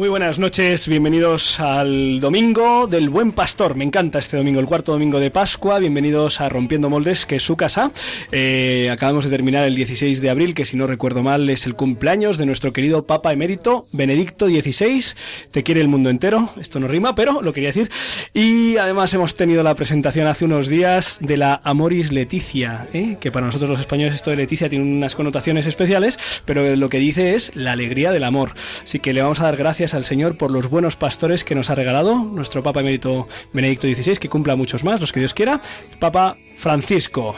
Muy buenas noches, bienvenidos al domingo del Buen Pastor. Me encanta este domingo, el cuarto domingo de Pascua. Bienvenidos a Rompiendo Moldes, que es su casa. Eh, acabamos de terminar el 16 de abril, que si no recuerdo mal es el cumpleaños de nuestro querido Papa Emérito Benedicto XVI. Te quiere el mundo entero. Esto no rima, pero lo quería decir. Y además hemos tenido la presentación hace unos días de la Amoris Leticia, ¿eh? que para nosotros los españoles esto de Leticia tiene unas connotaciones especiales, pero lo que dice es la alegría del amor. Así que le vamos a dar gracias al Señor por los buenos pastores que nos ha regalado nuestro Papa Benedicto XVI, que cumpla muchos más, los que Dios quiera. Papa Francisco.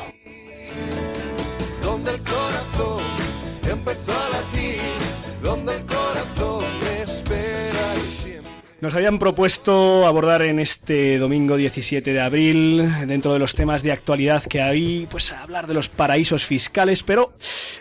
Nos habían propuesto abordar en este domingo 17 de abril, dentro de los temas de actualidad que hay, pues hablar de los paraísos fiscales, pero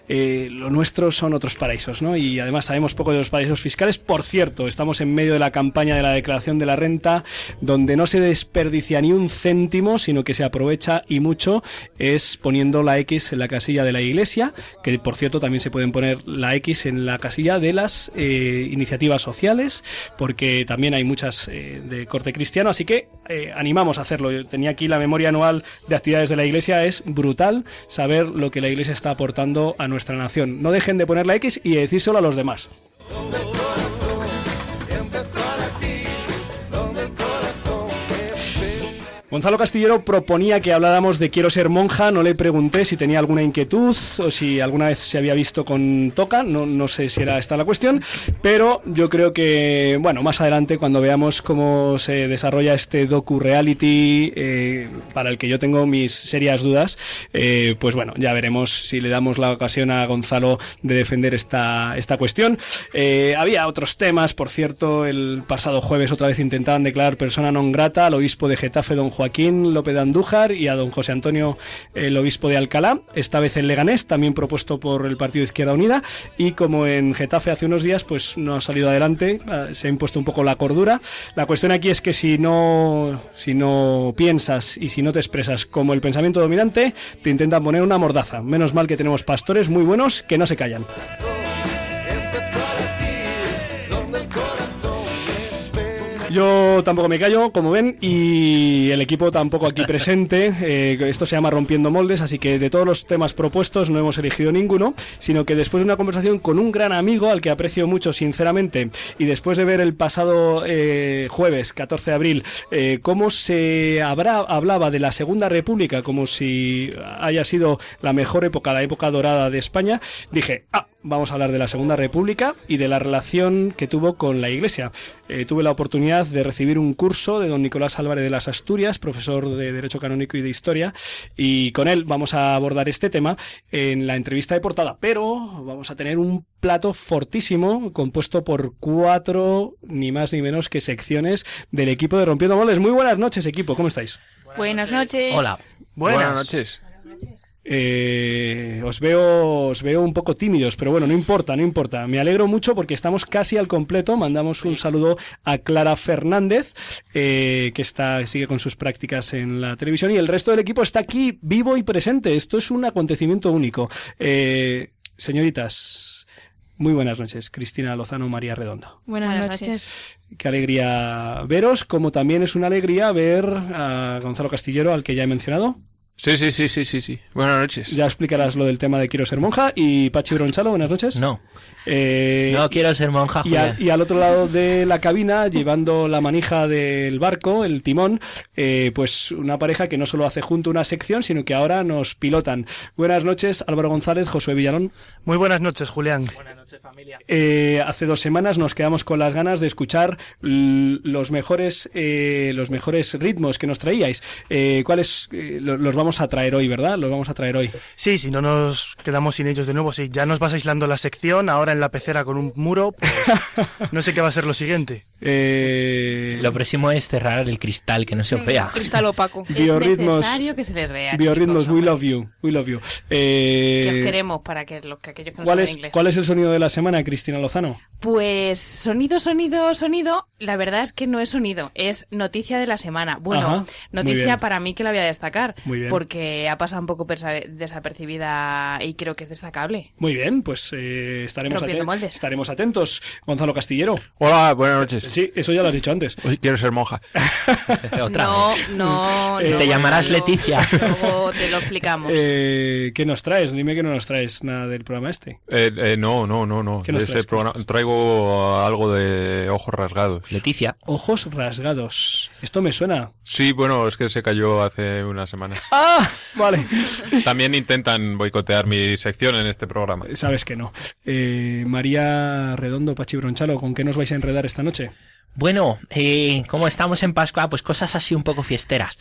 eh, lo nuestro son otros paraísos, ¿no? Y además sabemos poco de los paraísos fiscales. Por cierto, estamos en medio de la campaña de la declaración de la renta, donde no se desperdicia ni un céntimo, sino que se aprovecha y mucho, es poniendo la X en la casilla de la iglesia, que por cierto también se pueden poner la X en la casilla de las eh, iniciativas sociales, porque también hay muchas eh, de corte cristiano, así que animamos a hacerlo. Yo tenía aquí la memoria anual de actividades de la iglesia, es brutal saber lo que la iglesia está aportando a nuestra nación. No dejen de poner la X y decírselo a los demás. Gonzalo Castillero proponía que habláramos de Quiero ser monja, no le pregunté si tenía alguna inquietud o si alguna vez se había visto con Toca, no, no sé si era esta la cuestión, pero yo creo que, bueno, más adelante cuando veamos cómo se desarrolla este docu-reality, eh, para el que yo tengo mis serias dudas, eh, pues bueno, ya veremos si le damos la ocasión a Gonzalo de defender esta, esta cuestión. Eh, había otros temas, por cierto, el pasado jueves otra vez intentaban declarar persona non grata al obispo de Getafe, don Juan Joaquín López de Andújar y a don José Antonio, el obispo de Alcalá, esta vez en Leganés, también propuesto por el Partido Izquierda Unida, y como en Getafe hace unos días, pues no ha salido adelante, ah, se ha impuesto un poco la cordura. La cuestión aquí es que si no, si no piensas y si no te expresas como el pensamiento dominante, te intentan poner una mordaza. Menos mal que tenemos pastores muy buenos que no se callan. Yo tampoco me callo, como ven, y el equipo tampoco aquí presente. Eh, esto se llama Rompiendo Moldes, así que de todos los temas propuestos no hemos elegido ninguno, sino que después de una conversación con un gran amigo al que aprecio mucho, sinceramente, y después de ver el pasado eh, jueves, 14 de abril, eh, cómo se hablaba de la Segunda República como si haya sido la mejor época, la época dorada de España, dije, ah, vamos a hablar de la Segunda República y de la relación que tuvo con la Iglesia. Eh, tuve la oportunidad de recibir un curso de don Nicolás Álvarez de las Asturias, profesor de Derecho Canónico y de Historia, y con él vamos a abordar este tema en la entrevista de portada, pero vamos a tener un plato fortísimo compuesto por cuatro, ni más ni menos que secciones del equipo de Rompiendo Moles. Muy buenas noches, equipo, ¿cómo estáis? Buenas noches. Hola. Buenas, noches. Eh, os veo os veo un poco tímidos, pero bueno, no importa, no importa. Me alegro mucho porque estamos casi al completo. Mandamos un saludo a Clara Fernández, eh, que está sigue con sus prácticas en la televisión y el resto del equipo está aquí vivo y presente. Esto es un acontecimiento único. Eh, señoritas, muy buenas noches. Cristina Lozano, María Redondo. Buenas noches. Qué alegría veros, como también es una alegría ver a Gonzalo Castillero, al que ya he mencionado. Sí, sí, sí, sí, sí, sí. Buenas noches. Ya explicarás lo del tema de quiero ser monja. Y Pachi Bronchalo, buenas noches. No. Eh, no quiero ser monja. Y, y, al otro lado de la cabina, llevando la manija del barco, el timón, eh, pues una pareja que no solo hace junto una sección, sino que ahora nos pilotan. Buenas noches, Álvaro González, Josué Villalón. Muy buenas noches, Julián. Buenas noches, familia. Eh, hace dos semanas nos quedamos con las ganas de escuchar los mejores, eh, los mejores ritmos que nos traíais. Eh, ¿Cuáles eh, los vamos a traer hoy, verdad? Los vamos a traer hoy. Sí, si no nos quedamos sin ellos de nuevo, sí. Ya nos vas aislando la sección, ahora en la pecera con un muro, pues, no sé qué va a ser lo siguiente. Eh, Lo próximo es cerrar el cristal, que no se os vea. Cristal opaco. Biorritmos- Es necesario que se les vea. Biorritmos, chicos, we love you. We love you. Que os Eh, queremos para que, los, que aquellos que no ¿cuál, saben es, inglés. ¿Cuál es el sonido de la semana, Cristina Lozano? Pues sonido, sonido, sonido. La verdad es que no es sonido, es noticia de la semana. Bueno, Ajá, noticia para mí que la voy a destacar. Muy bien. Porque ha pasado un poco desapercibida y creo que es destacable. Muy bien, pues eh, estaremos, Rompiendo aten- moldes. estaremos atentos. Gonzalo Castillero. Hola, buenas noches. Sí, eso ya lo has dicho antes. Hoy quiero ser monja. Otra no, no, Eh, no. Te llamarás luego- Leticia. Luego te lo explicamos. Eh, ¿Qué nos traes? Dime que no nos traes nada del programa este. Eh, eh, no, no, no, no. ¿Qué nos Ese traes? ¿Qué programa- Traigo algo de ojos rasgados. Leticia. Ojos rasgados. Esto me suena. Sí, bueno, es que se cayó hace una semana. ¡Ah! Vale. También intentan boicotear mi sección en este programa. Sabes que no. Eh, María Redondo, Pachi Bronchalo, ¿con qué nos vais a enredar esta noche? Bueno, eh, como estamos en Pascua, pues cosas así un poco fiesteras.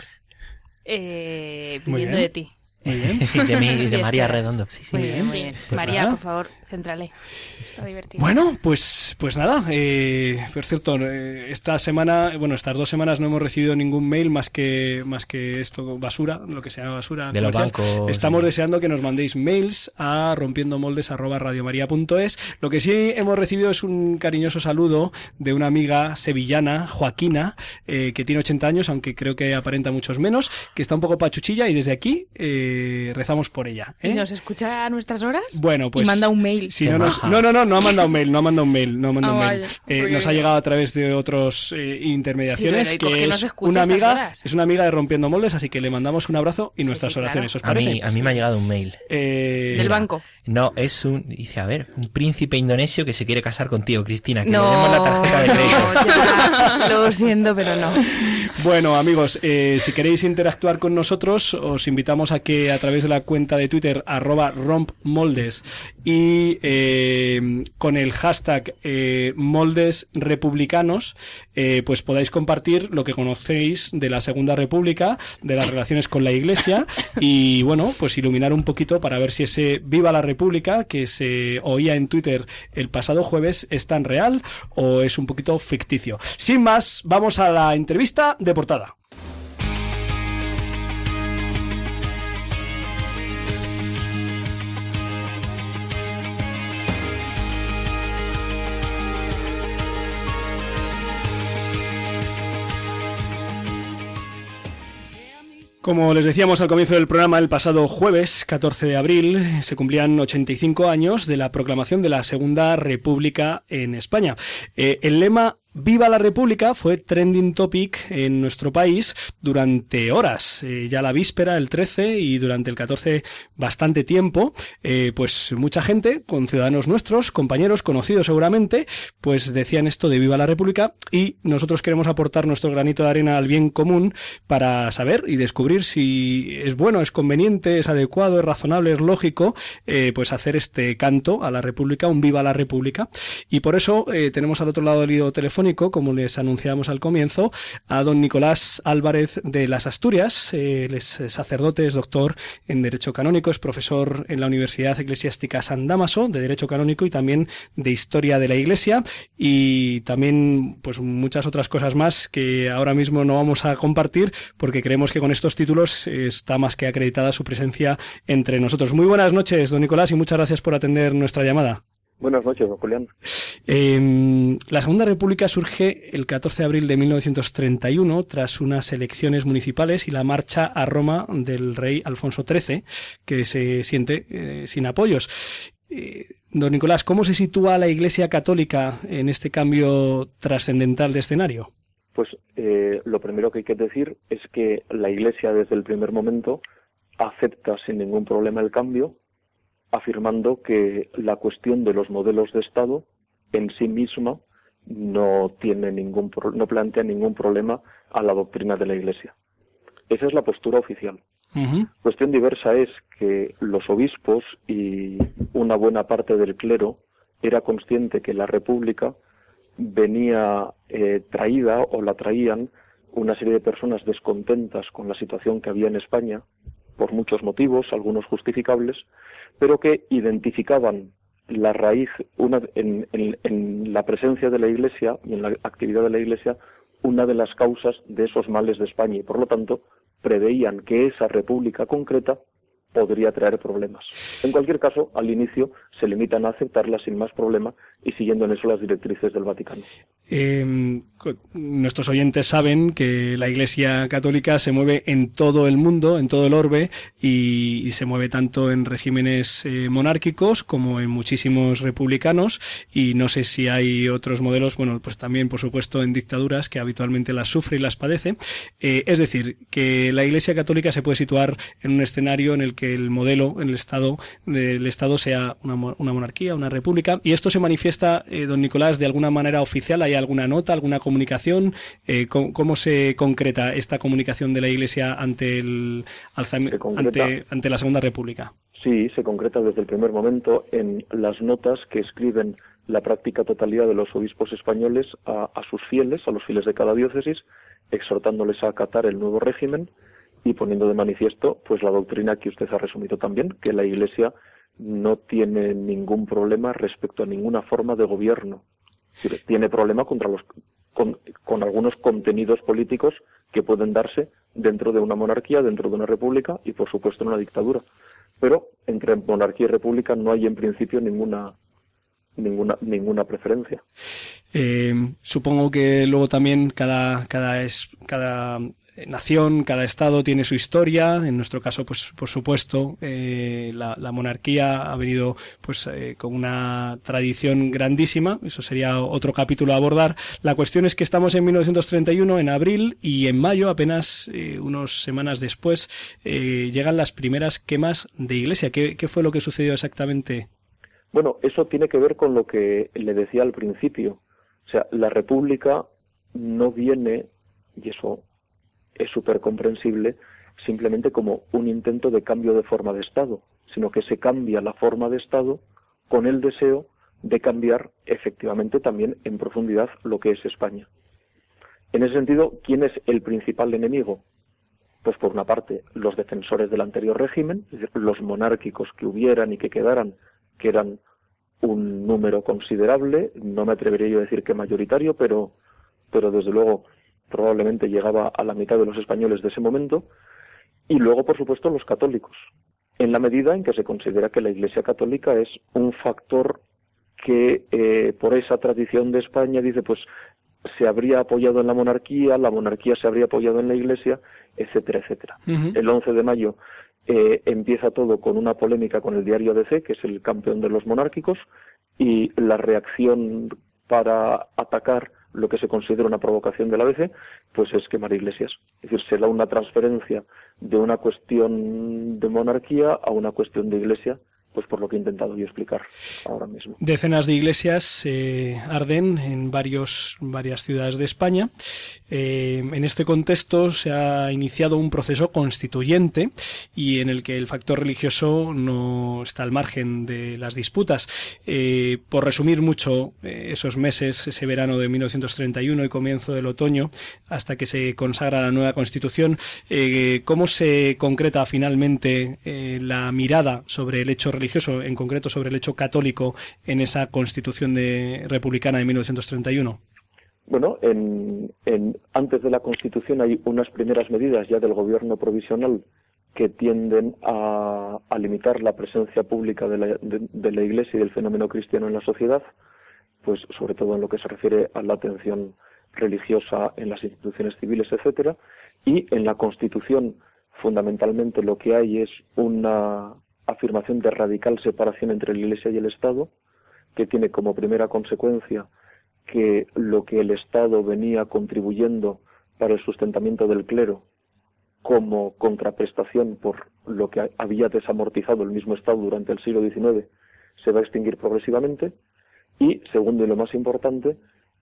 Eh, viniendo de ti. Muy bien. De, mí, de. María Redondo. Sí, sí. Muy bien, muy bien. Pues María, nada. por favor, céntrale. Está divertido. Bueno, pues, pues nada. Eh, por cierto, eh, esta semana, bueno, estas dos semanas no hemos recibido ningún mail más que más que esto basura, lo que se llama basura. De los bancos. Estamos deseando que nos mandéis mails a rompiendomoldes@radiomaria.es. Lo que sí hemos recibido es un cariñoso saludo de una amiga sevillana, Joaquina, eh, que tiene 80 años, aunque creo que aparenta muchos menos, que está un poco pachuchilla y desde aquí eh, rezamos por ella. ¿Y nos escucha a nuestras horas? Bueno, pues. Y manda un mail. Si no, nos- no, no, no, no ha mandado un mail, no ha mandado un mail, no ha mandado Ah, un mail. Eh, nos ha llegado a través de otros eh, intermediaciones, Sí, pero ¿y por qué que es una amiga, horas? es una amiga de Rompiendo Moldes, así que le mandamos un abrazo y Sí, nuestras sí, claro. oraciones, ¿os A mí, a mí me ha llegado un mail. Eh, Del banco. No, es un, dice, a ver, un príncipe indonesio que se quiere casar contigo, Cristina, que No, le demos la tarjeta de crédito. ya, lo siento, pero no. Bueno, amigos, eh, si queréis interactuar con nosotros, os invitamos a que a través de la cuenta de Twitter, arroba rompmoldes, y eh, con el hashtag eh, moldes republicanos, eh, pues podáis compartir lo que conocéis de la Segunda República, de las relaciones con la Iglesia, y bueno, pues iluminar un poquito para ver si ese Viva la República que se oía en Twitter el pasado jueves es tan real o es un poquito ficticio. Sin más, vamos a la entrevista de portada. Como les decíamos al comienzo del programa, el pasado jueves 14 de abril se cumplían 85 años de la proclamación de la Segunda República en España. Eh, el lema Viva la República fue trending topic en nuestro país durante horas, eh, ya la víspera, el 13 y durante el 14 bastante tiempo, eh, pues mucha gente, con ciudadanos nuestros, compañeros, conocidos seguramente, pues decían esto de Viva la República y nosotros queremos aportar nuestro granito de arena al bien común para saber y descubrir si es bueno, es conveniente, es adecuado, es razonable, es lógico, eh, pues hacer este canto a la República, un Viva la República. Y por eso tenemos al otro lado del hilo telefónico, como les anunciamos al comienzo, a don Nicolás Álvarez de las Asturias. Eh, él es sacerdote, es doctor en Derecho Canónico, es profesor en la Universidad Eclesiástica San Damaso de Derecho Canónico y también de Historia de la Iglesia y también pues muchas otras cosas más que ahora mismo no vamos a compartir porque creemos que con estos títulos está más que acreditada su presencia entre nosotros. Muy buenas noches, don Nicolás, y muchas gracias por atender nuestra llamada. Buenas noches, don Julián. Eh, la Segunda República surge el 14 de abril de 1931 tras unas elecciones municipales y la marcha a Roma del rey Alfonso XIII, que se siente eh, sin apoyos. Eh, don Nicolás, ¿cómo se sitúa la Iglesia Católica en este cambio trascendental de escenario? Pues eh, lo primero que hay que decir es que la Iglesia desde el primer momento acepta sin ningún problema el cambio, afirmando que la cuestión de los modelos de Estado en sí misma no tiene ningún no plantea ningún problema a la doctrina de la Iglesia. Esa es la postura oficial. Cuestión diversa es que los obispos y una buena parte del clero era consciente que la República venía eh, traída o la traían una serie de personas descontentas con la situación que había en España por muchos motivos, algunos justificables, pero que identificaban la raíz, una, en, en, la presencia de la Iglesia y en la actividad de la Iglesia, una de las causas de esos males de España y por lo tanto preveían que esa república concreta podría traer problemas. En cualquier caso, al inicio se limitan a aceptarla sin más problema y siguiendo en eso las directrices del Vaticano. Eh, nuestros oyentes saben que la Iglesia Católica se mueve en todo el mundo, en todo el orbe, y, se mueve tanto en regímenes eh, monárquicos como en muchísimos republicanos, y no sé si hay otros modelos, bueno, pues también, por supuesto, en dictaduras que habitualmente las sufre y las padece. Eh, es decir, que la Iglesia Católica se puede situar en un escenario en el que el modelo, el Estado, del Estado sea una, una monarquía, una república, y esto se manifiesta, eh, don Nicolás, de alguna manera oficial, hay alguna nota, alguna comunicación, eh, ¿cómo, ¿cómo, se concreta esta comunicación de la Iglesia ante, el, ante, ante la Segunda República? Sí, se concreta desde el primer momento en las notas que escriben la práctica totalidad de los obispos españoles a, a, sus fieles, a los fieles de cada diócesis, exhortándoles a acatar el nuevo régimen y poniendo de manifiesto pues la doctrina que usted ha resumido también, que la Iglesia no tiene ningún problema respecto a ninguna forma de gobierno. Tiene problema contra los, con, algunos contenidos políticos que pueden darse dentro de una monarquía, dentro de una república y, por supuesto, en una dictadura. Pero entre monarquía y república no hay en principio ninguna ninguna ninguna preferencia. Eh, supongo que luego también cada cada es cada nación, cada estado tiene su historia. En nuestro caso, pues por supuesto, eh, la, monarquía ha venido pues eh, con una tradición grandísima. Eso sería otro capítulo a abordar. La cuestión es que estamos en 1931, en abril, y en mayo, apenas eh, unas semanas después, eh, llegan las primeras quemas de iglesia. ¿Qué, ¿Qué fue lo que sucedió exactamente? Bueno, eso tiene que ver con lo que le decía al principio. O sea, la República no viene, y eso es súper comprensible simplemente como un intento de cambio de forma de Estado, sino que se cambia la forma de Estado con el deseo de cambiar efectivamente también en profundidad lo que es España. En ese sentido, ¿quién es el principal enemigo? Pues por una parte, los defensores del anterior régimen, los monárquicos que hubieran y que quedaran, que eran un número considerable, no me atrevería yo a decir que mayoritario, pero, pero desde luego probablemente llegaba a la mitad de los españoles de ese momento, y luego, por supuesto, los católicos, en la medida en que se considera que la Iglesia Católica es un factor que, eh, por esa tradición de España, dice, pues se habría apoyado en la monarquía, la monarquía se habría apoyado en la Iglesia, etcétera, etcétera. Uh -huh. El 11 de mayo eh, empieza todo con una polémica con el diario ABC, que es el campeón de los monárquicos, y la reacción para atacar lo que se considera una provocación de la ABC, pues es quemar iglesias. Es decir, se da una transferencia de una cuestión de monarquía a una cuestión de iglesia pues por lo que he intentado yo explicar ahora mismo. Decenas de iglesias eh, arden en varios, varias ciudades de España. Eh, en este contexto se ha iniciado un proceso constituyente y en el que el factor religioso no está al margen de las disputas. Eh, por resumir mucho esos meses, ese verano de 1931 y comienzo del otoño, hasta que se consagra la nueva constitución, ¿cómo se concreta finalmente la mirada sobre el hecho religioso, en concreto sobre el hecho católico, en esa constitución de, republicana de 1931? Bueno, en, en, antes de la Constitución hay unas primeras medidas ya del gobierno provisional que tienden a, a limitar la presencia pública de la, de, de la, Iglesia y del fenómeno cristiano en la sociedad, pues sobre todo en lo que se refiere a la atención religiosa en las instituciones civiles, etcétera, y en la Constitución fundamentalmente lo que hay es una afirmación de radical separación entre la Iglesia y el Estado, que tiene como primera consecuencia que lo que el Estado venía contribuyendo para el sustentamiento del clero como contraprestación por lo que había desamortizado el mismo Estado durante el siglo XIX se va a extinguir progresivamente y, segundo y lo más importante,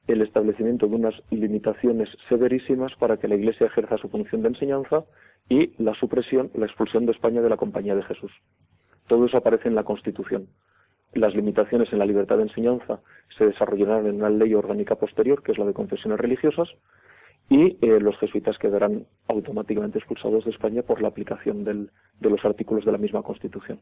el establecimiento de unas limitaciones severísimas para que la Iglesia ejerza su función de enseñanza y la supresión, la expulsión de España de la Compañía de Jesús. Todo eso aparece en la Constitución. Las limitaciones en la libertad de enseñanza se desarrollarán en una ley orgánica posterior, que es la de confesiones religiosas, y eh, los jesuitas quedarán automáticamente expulsados de España por la aplicación de los artículos de la misma Constitución.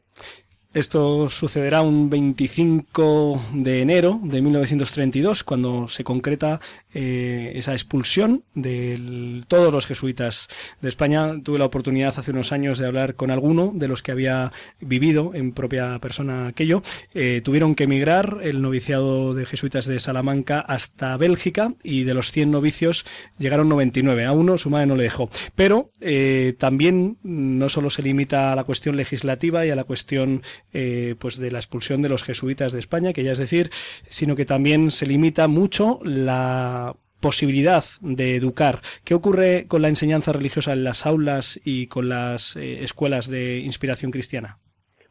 Esto sucederá un 25 de enero de 1932, cuando se concreta eh, esa expulsión de todos los jesuitas de España. Tuve la oportunidad hace unos años de hablar con alguno de los que había vivido en propia persona aquello. Eh, tuvieron que emigrar el noviciado de jesuitas de Salamanca hasta Bélgica y de los 100 novicios llegaron 99. A uno su madre no le dejó. Pero eh, también no solo se limita a la cuestión legislativa y a la cuestión eh, pues de la expulsión de los jesuitas de España, que ya es decir, sino que también se limita mucho la posibilidad de educar. ¿Qué ocurre con la enseñanza religiosa en las aulas y con las eh, escuelas de inspiración cristiana?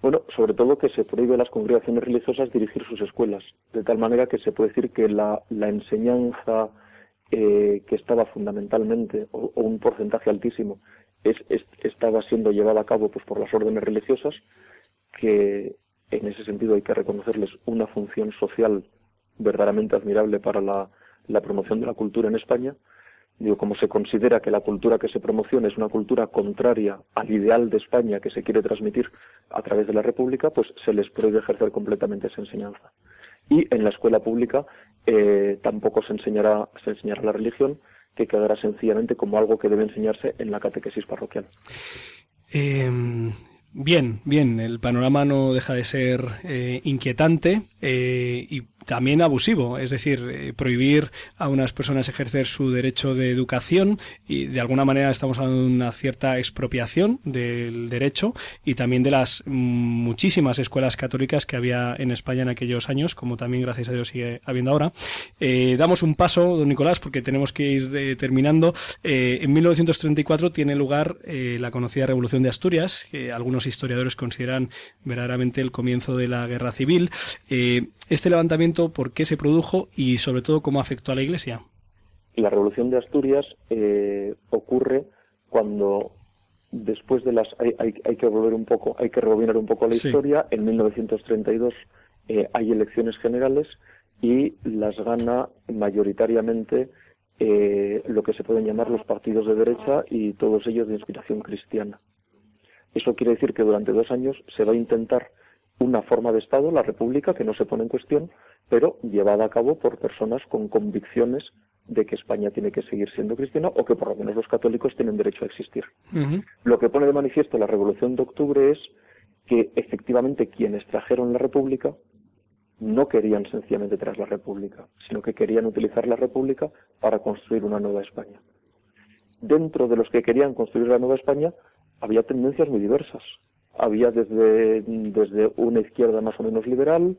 Bueno, sobre todo que se prohíbe a las congregaciones religiosas dirigir sus escuelas, de tal manera que se puede decir que la, enseñanza eh, que estaba fundamentalmente, o, un porcentaje altísimo, es, estaba siendo llevada a cabo pues, por las órdenes religiosas, que en ese sentido hay que reconocerles una función social verdaderamente admirable para la, promoción de la cultura en España. Digo, como se considera que la cultura que se promociona es una cultura contraria al ideal de España que se quiere transmitir a través de la República, pues se les puede ejercer completamente esa enseñanza. Y en la escuela pública eh, tampoco se enseñará, se enseñará la religión, que quedará sencillamente como algo que debe enseñarse en la catequesis parroquial. Em, bien, bien, el panorama no deja de ser eh, inquietante eh, y también abusivo, es decir, eh, prohibir a unas personas ejercer su derecho de educación y de alguna manera estamos hablando de una cierta expropiación del derecho y también de las muchísimas escuelas católicas que había en España en aquellos años, como también gracias a Dios sigue habiendo ahora. Eh, damos un paso, don Nicolás, porque tenemos que ir eh, terminando. en 1934 tiene lugar la conocida Revolución de Asturias, que algunos historiadores consideran verdaderamente el comienzo de la guerra civil. Este levantamiento por qué se produjo y sobre todo cómo afectó a la Iglesia. La Revolución de Asturias eh, ocurre cuando después de las hay, que volver un poco, hay que rebobinar un poco la historia. En 1932 eh, hay elecciones generales y las gana mayoritariamente eh, lo que se pueden llamar los partidos de derecha y todos ellos de inspiración cristiana. Eso quiere decir que durante dos años se va a intentar una forma de Estado, la República, que no se pone en cuestión, pero llevada a cabo por personas con convicciones de que España tiene que seguir siendo cristiana o que por lo menos los católicos tienen derecho a existir. Lo que pone de manifiesto la Revolución de Octubre es que efectivamente quienes trajeron la República no querían sencillamente traer la República, sino que querían utilizar la República para construir una nueva España. Dentro de los que querían construir la nueva España había tendencias muy diversas. Había desde, desde una izquierda más o menos liberal,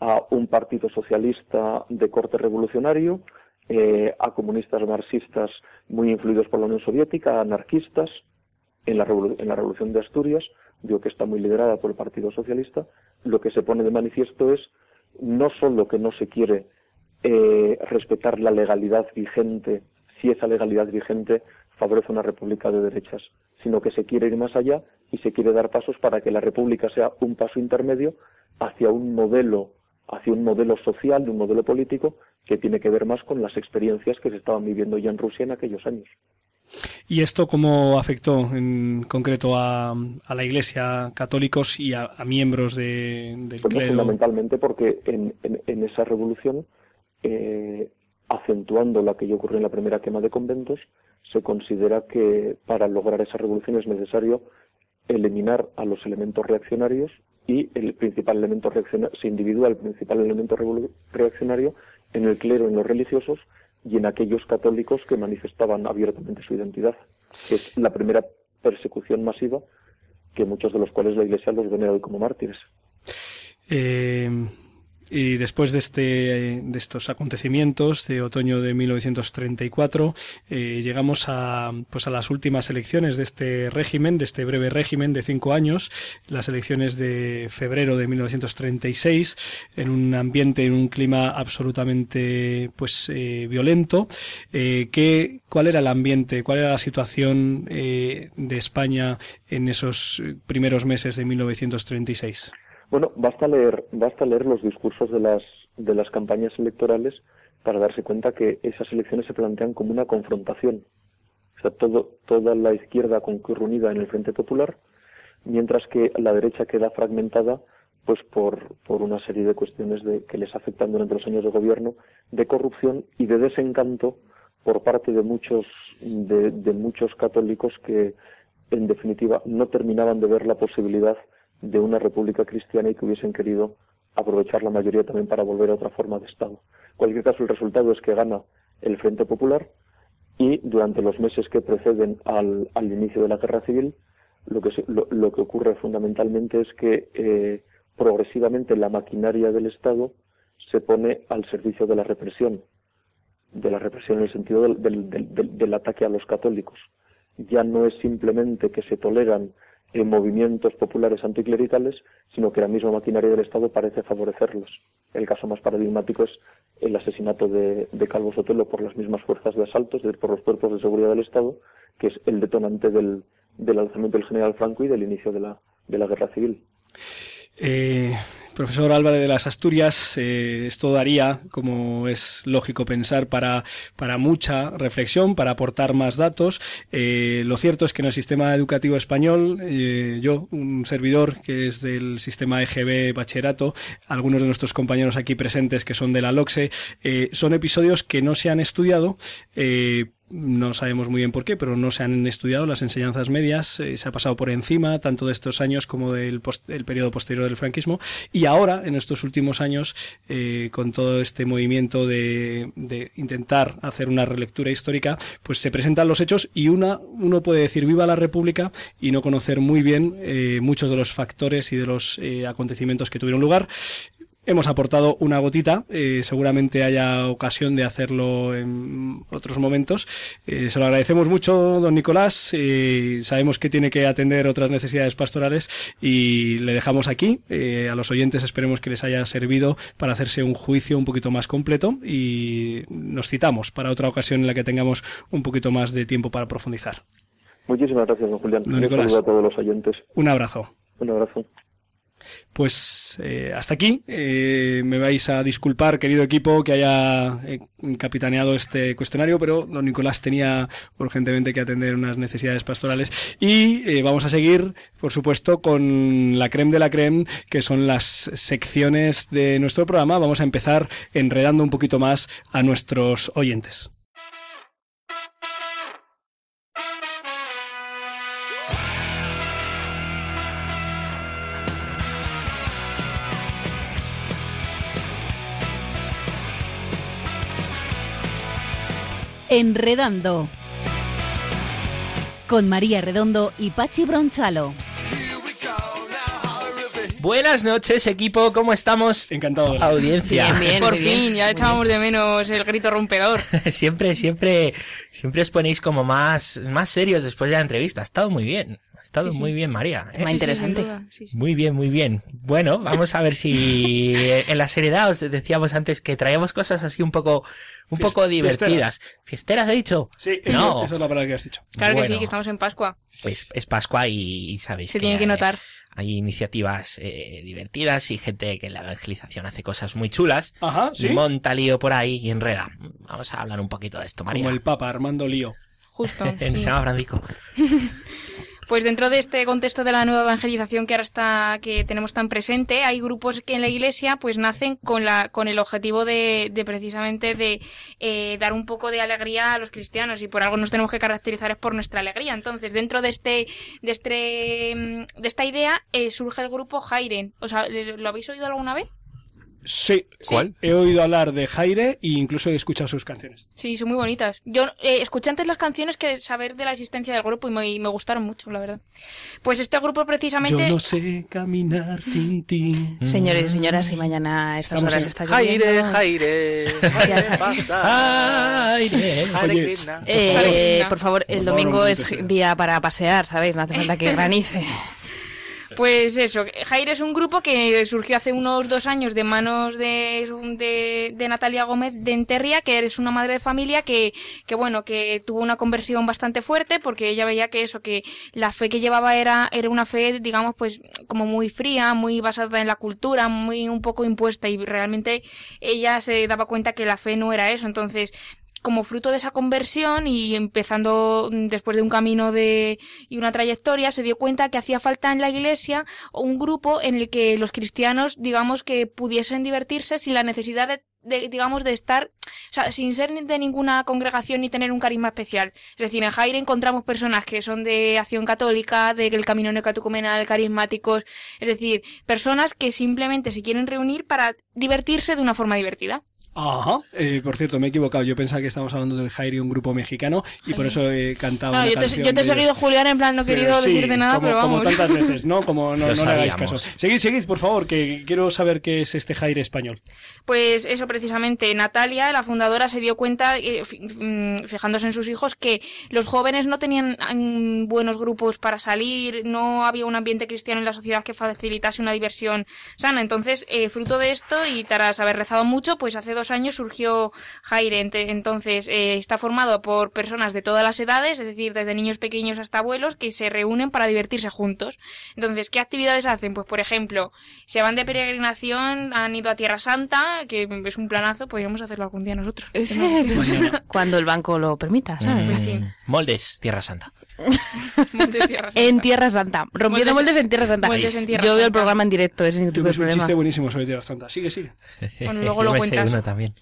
a un partido socialista de corte revolucionario, eh, a comunistas marxistas muy influidos por la Unión Soviética, a anarquistas en la, en la Revolución de Asturias, digo que está muy liderada por el Partido Socialista, lo que se pone de manifiesto es no solo que no se quiere eh, respetar la legalidad vigente, si esa legalidad vigente favorece una república de derechas, sino que se quiere ir más allá y se quiere dar pasos para que la república sea un paso intermedio hacia un modelo hacia un modelo social, de un modelo político que tiene que ver más con las experiencias que se estaban viviendo ya en Rusia en aquellos años. ¿Y esto cómo afectó en concreto a, la Iglesia, católicos y a, miembros de, del pues Fundamentalmente porque en, esa revolución, eh, acentuando la que ya ocurrió en la primera quema de conventos, se considera que para lograr esa revolución es necesario eliminar a los elementos reaccionarios y el principal elemento reaccionario, se individúa el principal elemento reaccionario en el clero, en los religiosos y en aquellos católicos que manifestaban abiertamente su identidad, que es la primera persecución masiva que muchos de los cuales la Iglesia los venera hoy como mártires. Eh, y después de, este, de estos acontecimientos de otoño de 1934, eh, llegamos a, pues a las últimas elecciones de este régimen, de este breve régimen de cinco años, las elecciones de febrero de 1936, en un ambiente, en un clima absolutamente pues eh, violento. Eh, ¿qué, ¿Cuál era el ambiente, cuál era la situación eh, de España en esos primeros meses de 1936? Bueno, basta leer, basta leer los discursos de las, de las campañas electorales para darse cuenta que esas elecciones se plantean como una confrontación. O sea, todo, toda la izquierda concurre unida en el Frente Popular, mientras que la derecha queda fragmentada pues por, por una serie de cuestiones de, que les afectan durante los años de gobierno, de corrupción y de desencanto por parte de muchos, de, de muchos católicos que, en definitiva, no terminaban de ver la posibilidad de una república cristiana y que hubiesen querido aprovechar la mayoría también para volver a otra forma de Estado. En cualquier caso, el resultado es que gana el Frente Popular y durante los meses que preceden al, inicio de la guerra civil, lo que, lo, lo que ocurre fundamentalmente es que eh, progresivamente la maquinaria del Estado se pone al servicio de la represión, de la represión en el sentido del- del- del- del ataque a los católicos. Ya no es simplemente que se toleran eh, movimientos populares anticlericales, sino que la misma maquinaria del Estado parece favorecerlos. El caso más paradigmático es el asesinato de, de Calvo Sotelo por las mismas fuerzas de asalto, es decir, por los cuerpos de seguridad del Estado, que es el detonante del, del alzamiento del general Franco y del inicio de la, de la guerra civil. Eh, profesor Álvarez de las Asturias, eh, esto daría, como es lógico pensar, para, para mucha reflexión, para aportar más datos. Eh, lo cierto es que en el sistema educativo español, eh, yo, un servidor que es del sistema EGB Bachillerato, algunos de nuestros compañeros aquí presentes que son de la LOCSE, eh, son episodios que no se han estudiado. No sabemos muy bien por qué, pero no se han estudiado las enseñanzas medias, eh, se ha pasado por encima tanto de estos años como del el periodo posterior del franquismo y ahora, en estos últimos años, eh, con todo este movimiento de, de intentar hacer una relectura histórica, pues se presentan los hechos y una, uno puede decir viva la República y no conocer muy bien eh, muchos de los factores y de los eh, acontecimientos que tuvieron lugar. Hemos aportado una gotita, eh, seguramente haya ocasión de hacerlo en otros momentos. Eh, se lo agradecemos mucho, don Nicolás. eh, sabemos que tiene que atender otras necesidades pastorales y le dejamos aquí. A los oyentes esperemos que les haya servido para hacerse un juicio un poquito más completo y nos citamos para otra ocasión en la que tengamos un poquito más de tiempo para profundizar. Muchísimas gracias, don Julián. Don Nicolás. a todos los oyentes. Un abrazo. Un abrazo. Pues eh, hasta aquí. Eh, me vais a disculpar, querido equipo, que haya eh, capitaneado este cuestionario, pero don Nicolás tenía urgentemente que atender unas necesidades pastorales. Y eh, vamos a seguir, por supuesto, con la creme de la creme, que son las secciones de nuestro programa. Vamos a empezar enredando un poquito más a nuestros oyentes. Enredando. Con María Redondo y Pachi Bronchalo. Buenas noches, equipo, ¿cómo estamos? Encantado. Audiencia. Bien, bien, Por bien. fin, ya echábamos de menos el grito rompedor. siempre, siempre, siempre os ponéis como más, más serios después de la entrevista. Ha estado muy bien. Ha estado Sí, sí. muy bien, María. ¿eh? Sí, sí, interesante. sí, sí. Muy bien, muy bien. Bueno, vamos a ver si en la seriedad os decíamos antes que traíamos cosas así un poco, un Fiest- poco divertidas. ¿Fiesteras he dicho? Sí, eso, No. eso es la palabra que has dicho. Claro que sí, que estamos en Pascua. Pues es Pascua y, y sabéis Se tiene que hay- notar. Hay iniciativas eh, divertidas y gente que en la evangelización hace cosas muy chulas. Ajá, Y monta lío por ahí y enreda. Vamos a hablar un poquito de esto, María. Como el Papa, Armando Lío. Justo. En sí. se llama Francisco. Pues dentro de este contexto de la nueva evangelización que ahora está, que tenemos tan presente, hay grupos que en la iglesia pues nacen con la, con el objetivo de, de precisamente de eh, dar un poco de alegría a los cristianos y por algo nos tenemos que caracterizar es por nuestra alegría. Entonces, dentro de este, de este, mm, de esta idea eh, surge el grupo Jairen. O sea, ¿lo habéis oído alguna vez? Sí. ¿Cuál? He oído hablar de Jaire e incluso he escuchado sus canciones. Sí, son muy bonitas. Yo eh, escuché antes las canciones que saber de la existencia del grupo y me, y me gustaron mucho, la verdad. Pues este grupo precisamente... Yo no sé caminar sin ti. Señores y señoras, y mañana a estas Estamos horas en- está Jaire, lloviendo. Jaire, ¿qué pasa? Aire. Jaire Oye. Eh, por favor, el Por domingo es día para pasear, ¿sabéis? No hace falta que granice. Pues eso, Jair es un grupo que surgió hace unos dos años de manos de, de, Natalia Gómez de Enterria, que es una madre de familia que, que, bueno, que tuvo una conversión bastante fuerte porque ella veía que eso, que la fe que llevaba era, era una fe, digamos, pues como muy fría, muy basada en la cultura, muy un poco impuesta y realmente ella se daba cuenta que la fe no era eso. Entonces, como fruto de esa conversión y empezando mm, después de un camino de y una trayectoria, se dio cuenta que hacía falta en la iglesia un grupo en el que los cristianos, digamos, que pudiesen divertirse sin la necesidad de de, digamos, de estar, o sea, sin ser de ninguna congregación ni tener un carisma especial. Es decir, en Jaire encontramos personas que son de acción católica, del camino neocatucumenal, carismáticos, es decir, personas que simplemente se quieren reunir para divertirse de una forma divertida. Ajá. Eh, por cierto, me he equivocado. Yo pensaba que estábamos hablando de Jairi, un grupo mexicano, y por eso he cantado. No, una yo, te, canción yo te he seguido. Julián, en plan, no he querido sí, decirte nada, como, pero como vamos. tantas veces, ¿no? Como no, le hagáis caso. Seguid, seguid, por favor, que quiero saber qué es este Jaire español. Pues eso precisamente, Natalia, la fundadora, se dio cuenta, eh, mm, fijándose en sus hijos, que los jóvenes no tenían mm, buenos grupos para salir, no había un ambiente cristiano en la sociedad que facilitase una diversión sana. Entonces, eh, fruto de esto y tras haber rezado mucho, pues hace dos años surgió Jaire. Entonces, eh, está formado por personas de todas las edades, es decir, desde niños pequeños hasta abuelos, que se reúnen para divertirse juntos. Entonces, ¿qué actividades hacen? Pues, por ejemplo, se van de peregrinación, han ido a Tierra Santa, que es un planazo, podríamos hacerlo algún día nosotros. Cuando el banco lo permita, ¿sabes? Pues sí. Mm, Moldes, Tierra Santa. Montes Tierra Santa. En Tierra Santa. Rompiendo Moldes- moldes en Tierra Santa. en Tierra Yo veo el programa en directo, es ningún tipo de Tienes un problema. chiste buenísimo sobre Tierra Santa. Sigue, sigue. Bueno, luego lo cuentas. uno también.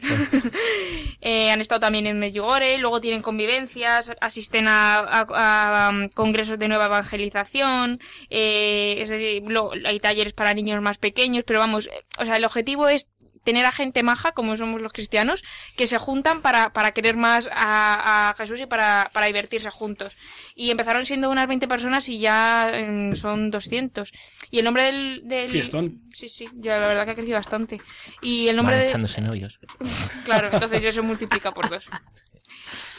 Eh, han estado también en Medjugorje, luego tienen convivencias, asisten a, a- a, um, congresos de nueva evangelización, eh, es decir, lo- hay talleres para niños más pequeños, pero vamos, eh, o sea, el objetivo es tener a gente maja, como somos los cristianos, que se juntan para, para querer más a, a Jesús y para, para divertirse juntos. Y empezaron siendo unas 20 personas y ya eh, son 200. Y el nombre del... del- Fiestón. Sí, sí, ya la verdad que ha crecido bastante. Y el nombre Van de... echándose novios. Claro, entonces ya se multiplica por dos.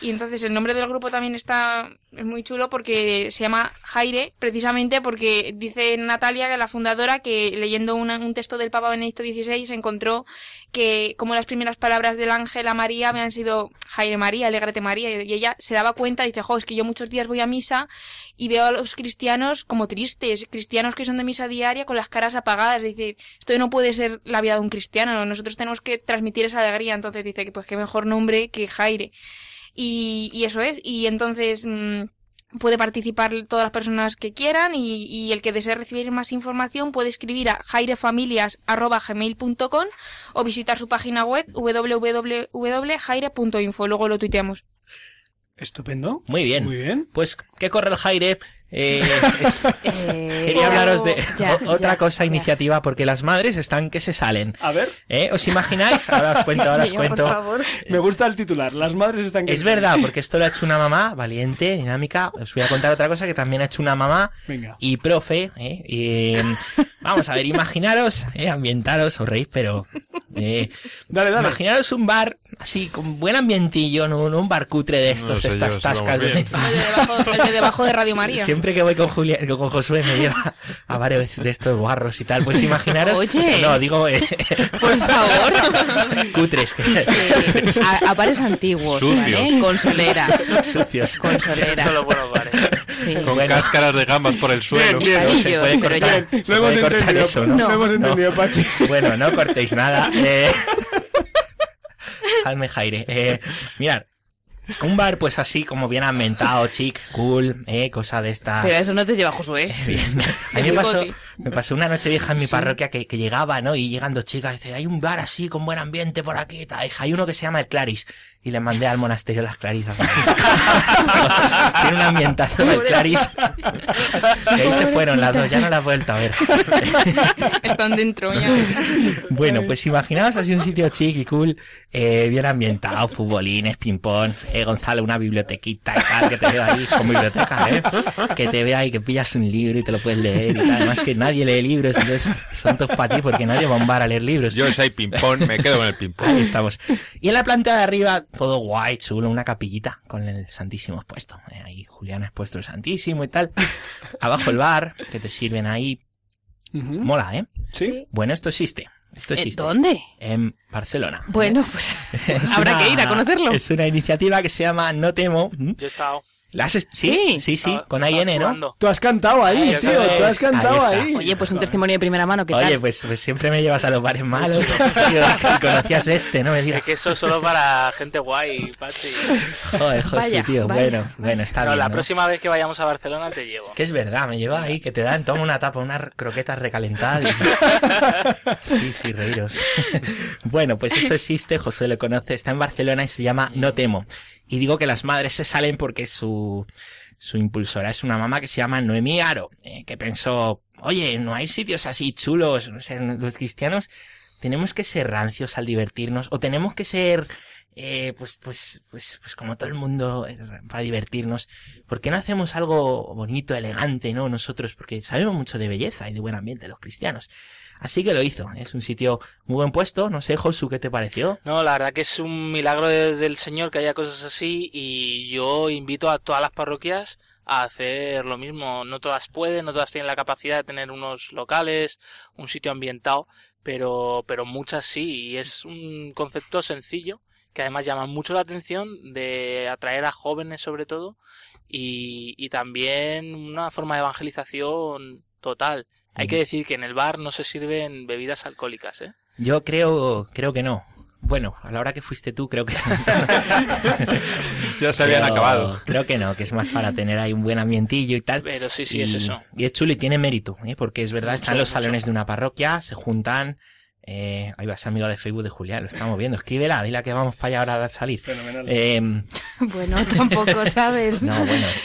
Y entonces el nombre del grupo también está es muy chulo porque se llama Jaire, precisamente porque dice Natalia, que la fundadora, que leyendo una- un texto del Papa Benedicto XVI se encontró que como las primeras palabras del ángel a María habían sido Jaire María, alégrate María, y ella se daba cuenta, dice, jo, es que yo muchos días voy a misa y veo a los cristianos como tristes, cristianos que son de misa diaria con las caras apagadas, decir, esto no puede ser la vida de un cristiano, nosotros tenemos que transmitir esa alegría, entonces dice que pues qué mejor nombre que Jaire. Y, y eso es, y entonces mm, puede participar todas las personas que quieran y, y el que desee recibir más información puede escribir a jairefamilias.gmail.com o visitar su página web www.jaire.info, luego lo tuiteamos. Estupendo. Muy bien. Muy bien. Pues, ¿qué corre el Jaire? Eh, es- Eh, Quería hablaros de ya, o- otra ya, cosa, ya. iniciativa, porque las madres están que se salen. A ver, ¿Eh? ¿Os imagináis? Ahora os cuento, ahora os cuento. Por favor. me gusta el titular. Las madres están... que Es se- verdad, porque esto lo ha hecho una mamá valiente, dinámica. Os voy a contar otra cosa que también ha hecho una mamá Venga. y profe. ¿eh? Y, eh, vamos a ver, imaginaros, eh, ambientaros, os reís, pero... eh, Dale, dale. imaginaros un bar así, con buen ambientillo, no, no un bar cutre de estos, No sé yo estas tascas. El de debajo, el de debajo de Radio María. Siempre que voy con Julia, con Josué me lleva a varios de estos guarros y tal. Pues imaginaros... Oye. o sea, no, digo... eh, Por favor. cutres. que- Eh, a, a bares antiguos, Sucios. ¿vale? Con solera. sucios. Con solera. Solo buenos bares. Sí. Con Bueno. cáscaras de gambas por el suelo. Bien, No se puede cortar, ya- se puede cortar entendido. eso, ¿no? Hemos No. entendido, Pachi. Bueno, no cortéis nada. Eh... Hazme Jaire. Eh, mirad, un bar pues así como bien ambientado, chic, cool, eh, cosa de estas. Pero eso no te lleva Josué. Bien. A mí me pasó, me pasó una noche vieja en mi parroquia que, que llegaba, ¿no? Y llegando chicas, dice, hay un bar así con buen ambiente por aquí, tal. Hija, Hay uno que se llama el Claris. Y le mandé al monasterio las Clarisas. Tiene un ambientazo el Claris. Que ahí se fueron las dos, ya no las he vuelto a ver. Están dentro ya. Bueno, pues imaginaos así un sitio chic y cool, eh, bien ambientado, futbolines, ping-pong, eh, Gonzalo, una bibliotequita y tal, que te veo ahí con biblioteca, ¿eh? Que te vea ahí, que pillas un libro y te lo puedes leer y tal. Además que nadie lee libros, entonces son todos para ti porque nadie va a un bar a leer libros. Yo si hay ping-pong, me quedo con el Ahí ping-pong. estamos. Y en la planta de arriba, todo guay, chulo, una capillita con el Santísimo expuesto. Eh, ahí Julián ha expuesto el Santísimo y tal. Abajo el bar, que te sirven ahí. Mola, ¿eh? Sí. Bueno, esto existe. Esto ¿Eh, existe. ¿Dónde? En Barcelona. Bueno, pues Es habrá una- que ir a conocerlo. Es una iniciativa que se llama No Temo. Yo he estado. ¿La has est- sí, sí, sí, con IN, ¿no? Tú has cantado ahí, Ahí tío, está, tú has ahí cantado está. ahí. Oye, pues un testimonio de primera mano, ¿qué tal? Oye, pues, pues siempre me llevas a los bares malos. tío, que conocías este, no me digas. Es que eso es solo para gente guay, Pachi. Joder, José, Vaya, tío. vaya. bueno, bueno, está No, bien. la ¿no? próxima vez que vayamos a Barcelona te llevo. Que es verdad, me lleva ahí, que te dan, toma una tapa, unas croquetas recalentadas. Sí, sí, reíros. Bueno, pues esto existe, Josué lo conoce, está en Barcelona y se llama No Temo. Y digo que las madres se salen porque su, su impulsora es una mamá que se llama Noemí Aro, eh, que pensó, oye, no hay sitios así chulos, no sé, los cristianos tenemos que ser rancios al divertirnos o tenemos que ser eh, pues, pues, pues, pues como todo el mundo eh, para divertirnos. ¿Por qué no hacemos algo bonito, elegante, no? Nosotros, porque sabemos mucho de belleza y de buen ambiente los cristianos. Así que lo hizo. Es un sitio muy buen puesto. No sé, Josu, ¿qué te pareció? No, la verdad que es un milagro de- del Señor que haya cosas así y yo invito a todas las parroquias a hacer lo mismo. No todas pueden, no todas tienen la capacidad de tener unos locales, un sitio ambientado, pero, pero muchas sí y es un concepto sencillo que además llama mucho la atención de atraer a jóvenes sobre todo y, y también una forma de evangelización total. Hay que decir que en el bar no se sirven bebidas alcohólicas, ¿eh? Yo creo, creo que no. Bueno, a la hora que fuiste tú, creo que Ya se habían Pero acabado. Creo que no, que es más para tener ahí un buen ambientillo y tal. Pero sí, sí, y, es eso. Y es chulo y tiene mérito, ¿eh? porque es verdad, Mucho, están los mucho. salones de una parroquia, se juntan. Eh, ahí va ese amigo de Facebook de Julián, lo estamos viendo. Escríbela, dile que vamos para allá ahora a salir. Fenomenal. Eh, Bueno, tampoco sabes. no, bueno.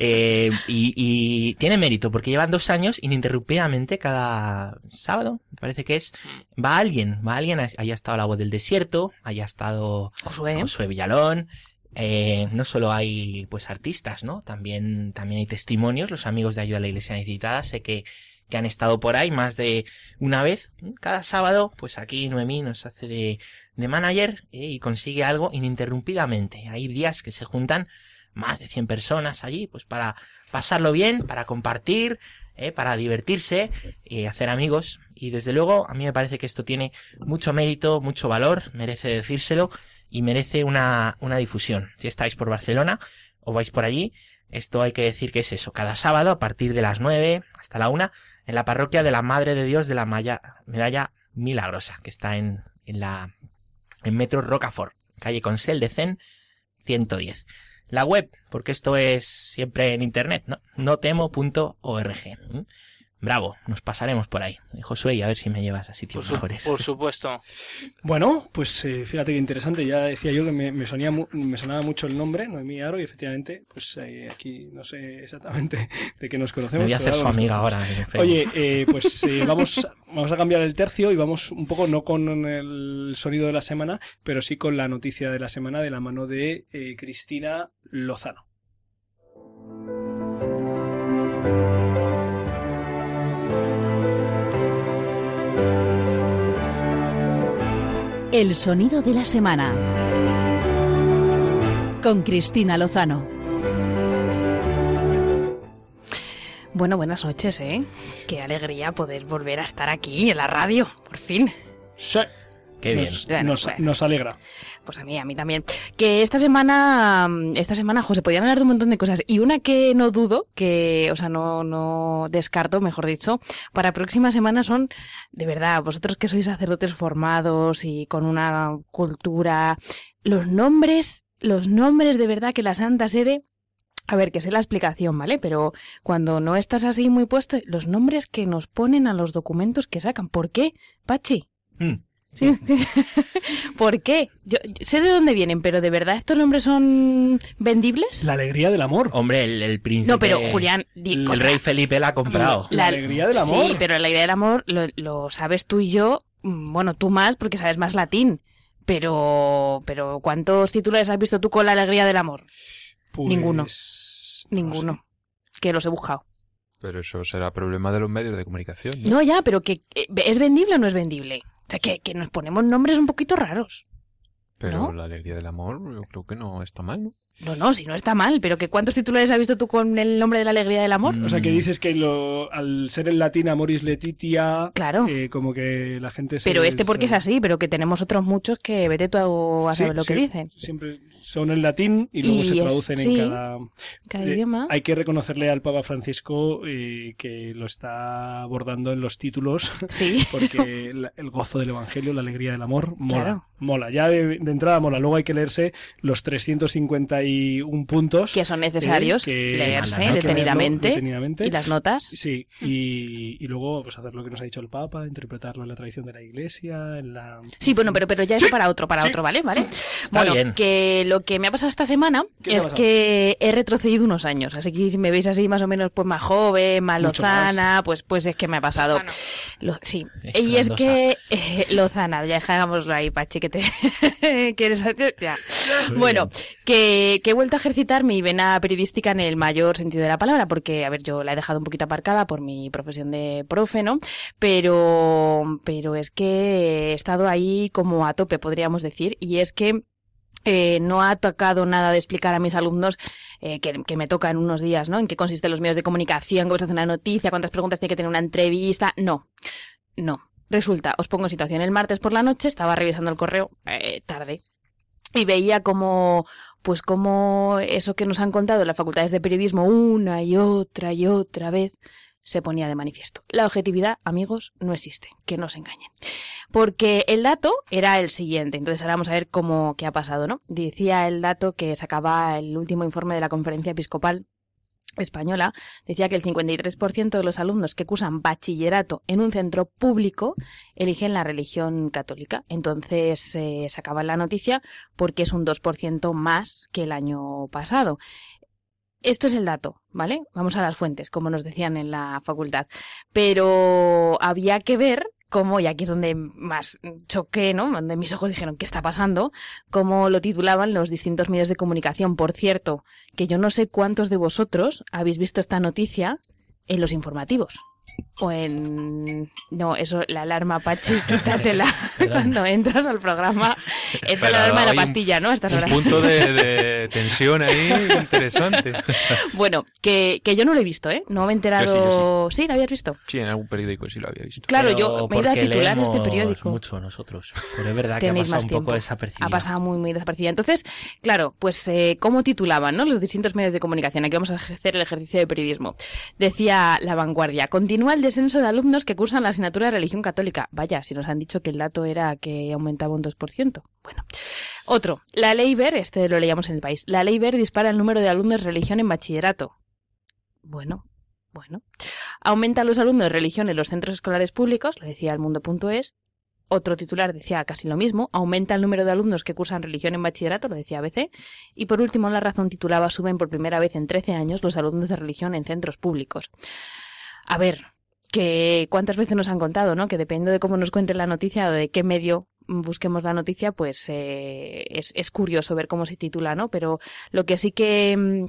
Eh, y, y tiene mérito porque llevan dos años ininterrumpidamente cada sábado, me parece que es, va alguien, va alguien, haya estado la voz del desierto, haya estado Josué. Josué Villalón, eh, no solo hay pues artistas, ¿no? También, también hay testimonios, los amigos de ayuda a la iglesia necesitada, sé que, que han estado por ahí más de una vez, cada sábado, pues aquí Noemí nos hace de, de manager eh, y consigue algo ininterrumpidamente. Hay días que se juntan más de 100 personas allí, pues para pasarlo bien, para compartir, eh, para divertirse y hacer amigos. Y desde luego, a mí me parece que esto tiene mucho mérito, mucho valor, merece decírselo y merece una, una difusión. Si estáis por Barcelona o vais por allí, esto hay que decir que es eso, cada sábado a partir de las 9 hasta la 1 en la parroquia de la Madre de Dios de la Medalla Milagrosa, que está en, en la en Metro Rocafort, calle Consel de Zen 110. La web, porque esto es siempre en internet, ¿no? notemo.org. Bravo, nos pasaremos por ahí. Josué, y a ver si me llevas a Por, sitios su- mejores. por supuesto. Bueno, pues eh, fíjate que interesante. Ya decía yo que me, me, sonía mu- me sonaba mucho el nombre, Noemí Aro, y efectivamente, pues eh, aquí no sé exactamente de qué nos Me conocemos. voy a hacer su amiga ahora. Oye, eh, pues eh, vamos, vamos a cambiar el tercio y vamos un poco no con el sonido de la semana, pero sí con la noticia de la semana de la mano de eh, Cristina Lozano. El sonido de la semana. Con Cristina Lozano. Bueno, buenas noches, ¿eh? Qué alegría poder volver a estar aquí en la radio, por fin. Sí, Qué bien. nos, Bueno, nos- bueno. nos alegra. Pues a mí, a mí también. Que esta semana, esta semana, José, podían hablar de un montón de cosas. Y una que no dudo, que, o sea, no, no descarto, mejor dicho, para próxima semana son, de verdad, vosotros que sois sacerdotes formados y con una cultura, los nombres, los nombres de verdad que la Santa Sede a ver, que sé la explicación, ¿vale? Pero cuando no estás así muy puesto, los nombres que nos ponen a los documentos que sacan. ¿Por qué, Pachi? Mm. Sí. ¿Por qué? Yo, yo sé de dónde vienen, pero ¿de verdad estos nombres son vendibles? La alegría del amor. Hombre, el, el príncipe. No, pero Julián, di- el o El sea, rey Felipe la ha comprado. La alegría del amor. Sí, pero la idea del amor lo, lo sabes tú y yo, mm, bueno, tú más porque sabes más latín. Pero, pero ¿cuántos titulares has visto tú con la alegría del amor? Pues, Ninguno. no sé. Ninguno. Que los he buscado. Pero eso será problema de los medios de comunicación. ¿no? No, ya, pero que eh, ¿es vendible o no es vendible? O sea, que, que nos ponemos nombres un poquito raros. Pero la alegría del amor yo creo que no está mal, ¿no? No, no, si no está mal, pero que ¿cuántos titulares has visto tú con el nombre de la alegría del amor? O sea, que dices que lo, al ser en latín Amoris Letitia, claro. Eh, como que la gente se... Pero este porque es así, pero que tenemos otros muchos que vete tú a saber lo que dicen. Siempre son en latín y luego se traducen en cada, cada eh, idioma. Hay que reconocerle al Papa Francisco eh, que lo está abordando en los títulos, sí. porque el, gozo del Evangelio, la alegría del amor, mola. Mola, ya de, entrada mola. Luego hay que leerse los 351 puntos. Que son necesarios leerse detenidamente, Y las notas. Sí, y, y, luego pues hacer lo que nos ha dicho el Papa, interpretarlo en la tradición de la Iglesia, en la... Sí, bueno, pero, pero ya es para otro, para otro, ¿vale? ¿Vale? bueno, que lo que me ha pasado esta semana es que he retrocedido unos años. Así que si me veis así más o menos pues más joven, más lozana, pues pues es que me ha pasado. sí. y es que eh, Lozana, ya dejámoslo ahí, Pachi, que te quieres hacer. Ya. bueno, que, que he vuelto a ejercitar mi vena periodística en el mayor sentido de la palabra, porque, a ver, yo la he dejado un poquito aparcada por mi profesión de profe, ¿no? Pero, pero es que he estado ahí como a tope, podríamos decir, y es que eh, no ha tocado nada de explicar a mis alumnos eh, que, me toca en unos días, ¿no? En qué consisten los medios de comunicación, cómo se hace una noticia, cuántas preguntas tiene que tener una entrevista. No, no. Resulta, os pongo en situación. El martes por la noche estaba revisando el correo eh, tarde y veía como pues como eso que nos han contado las facultades de periodismo una y otra y otra vez se ponía de manifiesto. La objetividad, amigos, no existe, que no se engañen. Porque el dato era el siguiente, entonces ahora vamos a ver cómo ha pasado, ¿no? Decía el dato que sacaba el último informe de la Conferencia Episcopal española decía que el 53% de los alumnos que cursan bachillerato en un centro público eligen la religión católica. Entonces se eh, sacaba la noticia porque es un 2% más que el año pasado. Esto es el dato, ¿vale? Vamos a las fuentes, como nos decían en la facultad. Pero había que ver cómo, y aquí es donde más choqué, ¿no? Donde mis ojos dijeron, ¿qué está pasando? Cómo lo titulaban los distintos medios de comunicación. Por cierto, que yo no sé cuántos de vosotros habéis visto esta noticia en los informativos o en... No, eso, la alarma, Pachi, quítatela cuando entras al programa. Esta es la alarma de la pastilla, ¿no? Estas un punto de, tensión ahí interesante. Bueno, que, que, yo no lo he visto, ¿eh? No me he enterado... sí. ¿lo habías visto? Sí, en algún periódico sí lo había visto. Claro, yo me he ido a titular este periódico. mucho nosotros. Pero es verdad que ha pasado un poco desapercibida. Ha pasado muy, muy desapercibida. Entonces, claro, pues eh, ¿cómo titulaban, no? Los distintos medios de comunicación. Aquí vamos a hacer el ejercicio de periodismo. Decía La Vanguardia, continúa el descenso de alumnos que cursan la asignatura de religión católica. Vaya, si nos han dicho que el dato era que aumentaba un 2%. Bueno. Otro. La ley Ver, este lo leíamos en el país. La ley Ver dispara el número de alumnos de religión en bachillerato. Bueno, bueno. Aumenta los alumnos de religión en los centros escolares públicos, lo decía el mundo.es. Otro titular decía casi lo mismo, aumenta el número de alumnos que cursan religión en bachillerato, lo decía ABC. Y por último, la razón titulaba suben por primera vez en 13 años los alumnos de religión en centros públicos. A ver, que cuántas veces nos han contado, ¿no? Que depende de cómo nos cuente la noticia o de qué medio busquemos la noticia, pues eh, es, es, curioso ver cómo se titula, ¿no? Pero lo que sí que mm,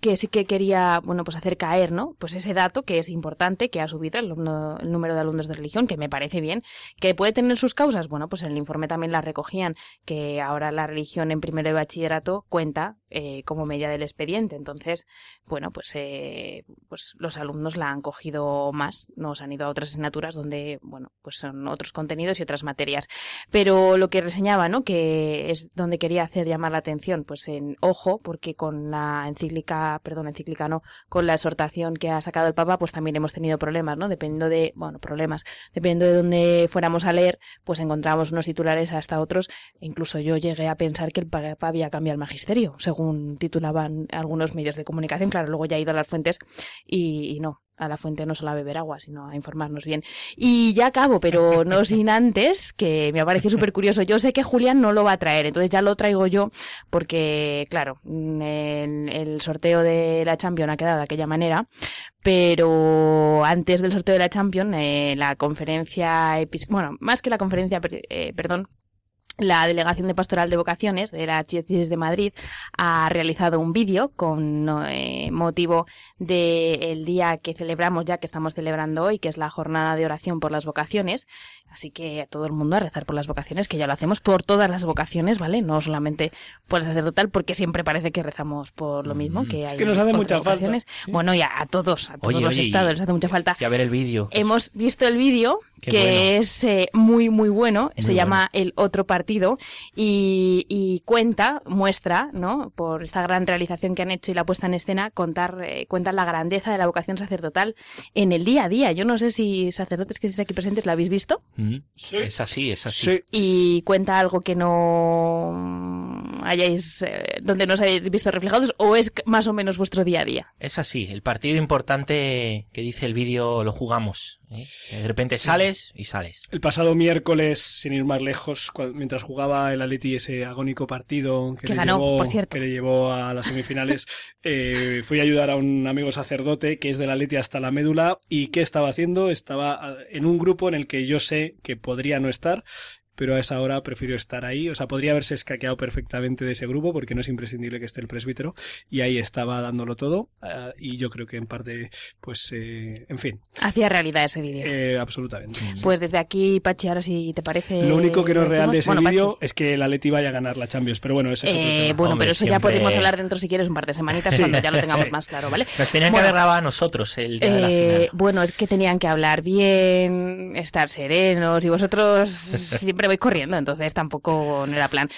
que sí que quería, bueno, pues hacer caer, ¿no? Pues ese dato que es importante, que ha subido el, número de alumnos de religión, que me parece bien, que puede tener sus causas, bueno, pues en el informe también la recogían, que ahora la religión en primero de bachillerato cuenta eh, como media del expediente, entonces, bueno, pues, eh, pues los alumnos la han cogido más, nos han ido a otras asignaturas donde, bueno, pues son otros contenidos y otras materias. Pero lo que reseñaba, ¿no? Que es donde quería hacer llamar la atención, pues en ojo, porque con la encíclica perdón, encíclica no, con la exhortación que ha sacado el Papa, pues también hemos tenido problemas, ¿no? Dependiendo de, bueno, problemas, dependiendo de dónde fuéramos a leer, pues encontramos unos titulares hasta otros. Incluso yo llegué a pensar que el Papa había cambiado el magisterio, según titulaban algunos medios de comunicación. Claro, luego ya he ido a las fuentes y no, a la fuente no solo a beber agua, sino a informarnos bien. Y ya acabo, pero no sin antes, que me ha parecido súper curioso. Yo sé que Julián no lo va a traer, entonces ya lo traigo yo, porque, claro, en el sorteo de la Champions ha quedado de aquella manera, pero antes del sorteo de la Champions, eh, la conferencia, bueno, más que la conferencia, eh, perdón, la Delegación de Pastoral de Vocaciones de la Archidiócesis de Madrid ha realizado un vídeo con eh, motivo del día que celebramos ya, que estamos celebrando hoy, que es la jornada de oración por las vocaciones. Así que a todo el mundo a rezar por las vocaciones, que ya lo hacemos por todas las vocaciones, ¿vale? No solamente por el sacerdotal, porque siempre parece que rezamos por lo mismo, que hay Que nos hace mucha falta. vocaciones. Bueno, y a, a todos, a todos Oye, los oye, estados les hace mucha falta. Y a ver el vídeo. Hemos visto el vídeo, Qué que bueno. es eh, muy, muy bueno. Se llama El Otro Partido y, y cuenta, muestra, ¿no? Por esta gran realización que han hecho y la puesta en escena, contar, eh, cuenta la grandeza de la vocación sacerdotal en el día a día. Yo no sé si sacerdotes que estéis aquí presentes lo habéis visto Mm, Es así, es así. Sí. y cuenta algo que no hayáis, eh, donde no os hayáis visto reflejados o es más o menos vuestro día a día. Es así, el partido importante que dice el vídeo lo jugamos. ¿eh? De repente sales y sales. El pasado miércoles, sin ir más lejos, mientras jugaba el Atleti ese agónico partido que, Que le, ganó, llevó, por cierto. que le llevó a las semifinales, eh, fui a ayudar a un amigo sacerdote que es del Atleti hasta la médula y ¿qué estaba haciendo? Estaba ah, en un grupo en el que yo sé que podría no estar pero a esa hora prefiero estar ahí. O sea, podría haberse escaqueado perfectamente de ese grupo porque no es imprescindible que esté el presbítero y ahí estaba dándolo todo ah, y yo creo que en parte, pues, eh, en fin, Hacía realidad ese vídeo. eh, absolutamente. Pues desde aquí, Pachi, ahora si te parece. Lo único que no es real de ese Bueno, vídeo es que el Atleti vaya a ganar la Champions, pero bueno, eso es otro Eh, tema. bueno, Hombre, pero eso ya podemos hablar dentro si quieres un par de semanitas Sí. cuando ya lo tengamos más claro, ¿vale? Nos tenían Bueno, que haber grabado a nosotros el día de la Eh, final. bueno, es que tenían que hablar bien, estar serenos y vosotros siempre vais corriendo, entonces tampoco no era plan.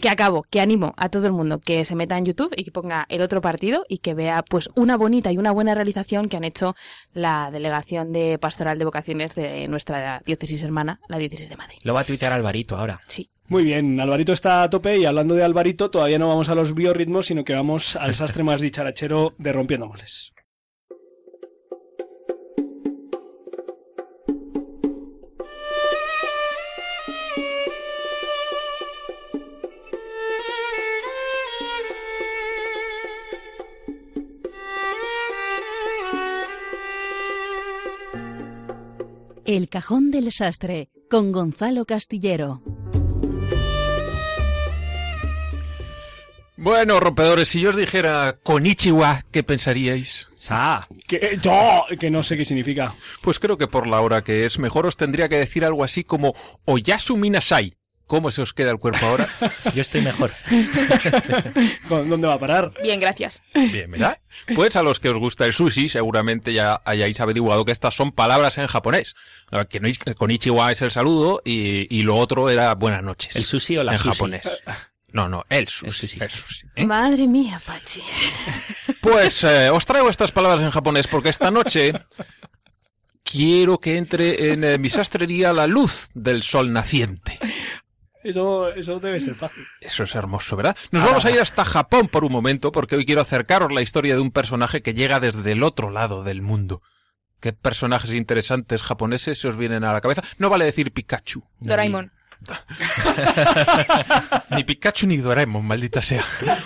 Que acabo, que animo a todo el mundo que se meta en YouTube y que ponga el otro partido y que vea pues una bonita y una buena realización que han hecho la delegación de pastoral de vocaciones de nuestra diócesis hermana, la diócesis de Madrid. Lo va a tuitear Alvarito ahora. Sí. Muy bien, Alvarito está a tope y hablando de Alvarito, todavía no vamos a los biorritmos, sino que vamos al sastre más dicharachero de Rompiendo Moles. El cajón del sastre con Gonzalo Castillero. Bueno, rompedores, si yo os dijera Konichiwa, ¿qué pensaríais? Sa, Que, yo, que no sé qué significa. Pues creo que por la hora que es, mejor os tendría que decir algo así como Oyasu Minasai. ¿Cómo se os queda el cuerpo ahora? yo estoy mejor. ¿Con- ¿Dónde va a parar? Bien, gracias. Bien, ¿verdad? Pues a los que os gusta el sushi, seguramente ya hayáis averiguado que estas son palabras en japonés. Que Konichiwa es el saludo y, y lo otro era buenas noches. ¿El sushi o la en sushi? japonés. No, no, el sushi. El sushi. el sushi, ¿eh? Madre mía, Pachi. Pues eh, os traigo estas palabras en japonés porque esta noche quiero que entre en eh, mi sastrería la luz del sol naciente. Eso, eso debe ser fácil. Eso es hermoso, ¿verdad? Nos vamos a ir hasta Japón por un momento porque hoy quiero acercaros la historia de un personaje que llega desde el otro lado del mundo. ¿Qué personajes interesantes japoneses se os vienen a la cabeza? No vale decir Pikachu. Doraemon. Ni Pikachu ni Doraemon, maldita sea.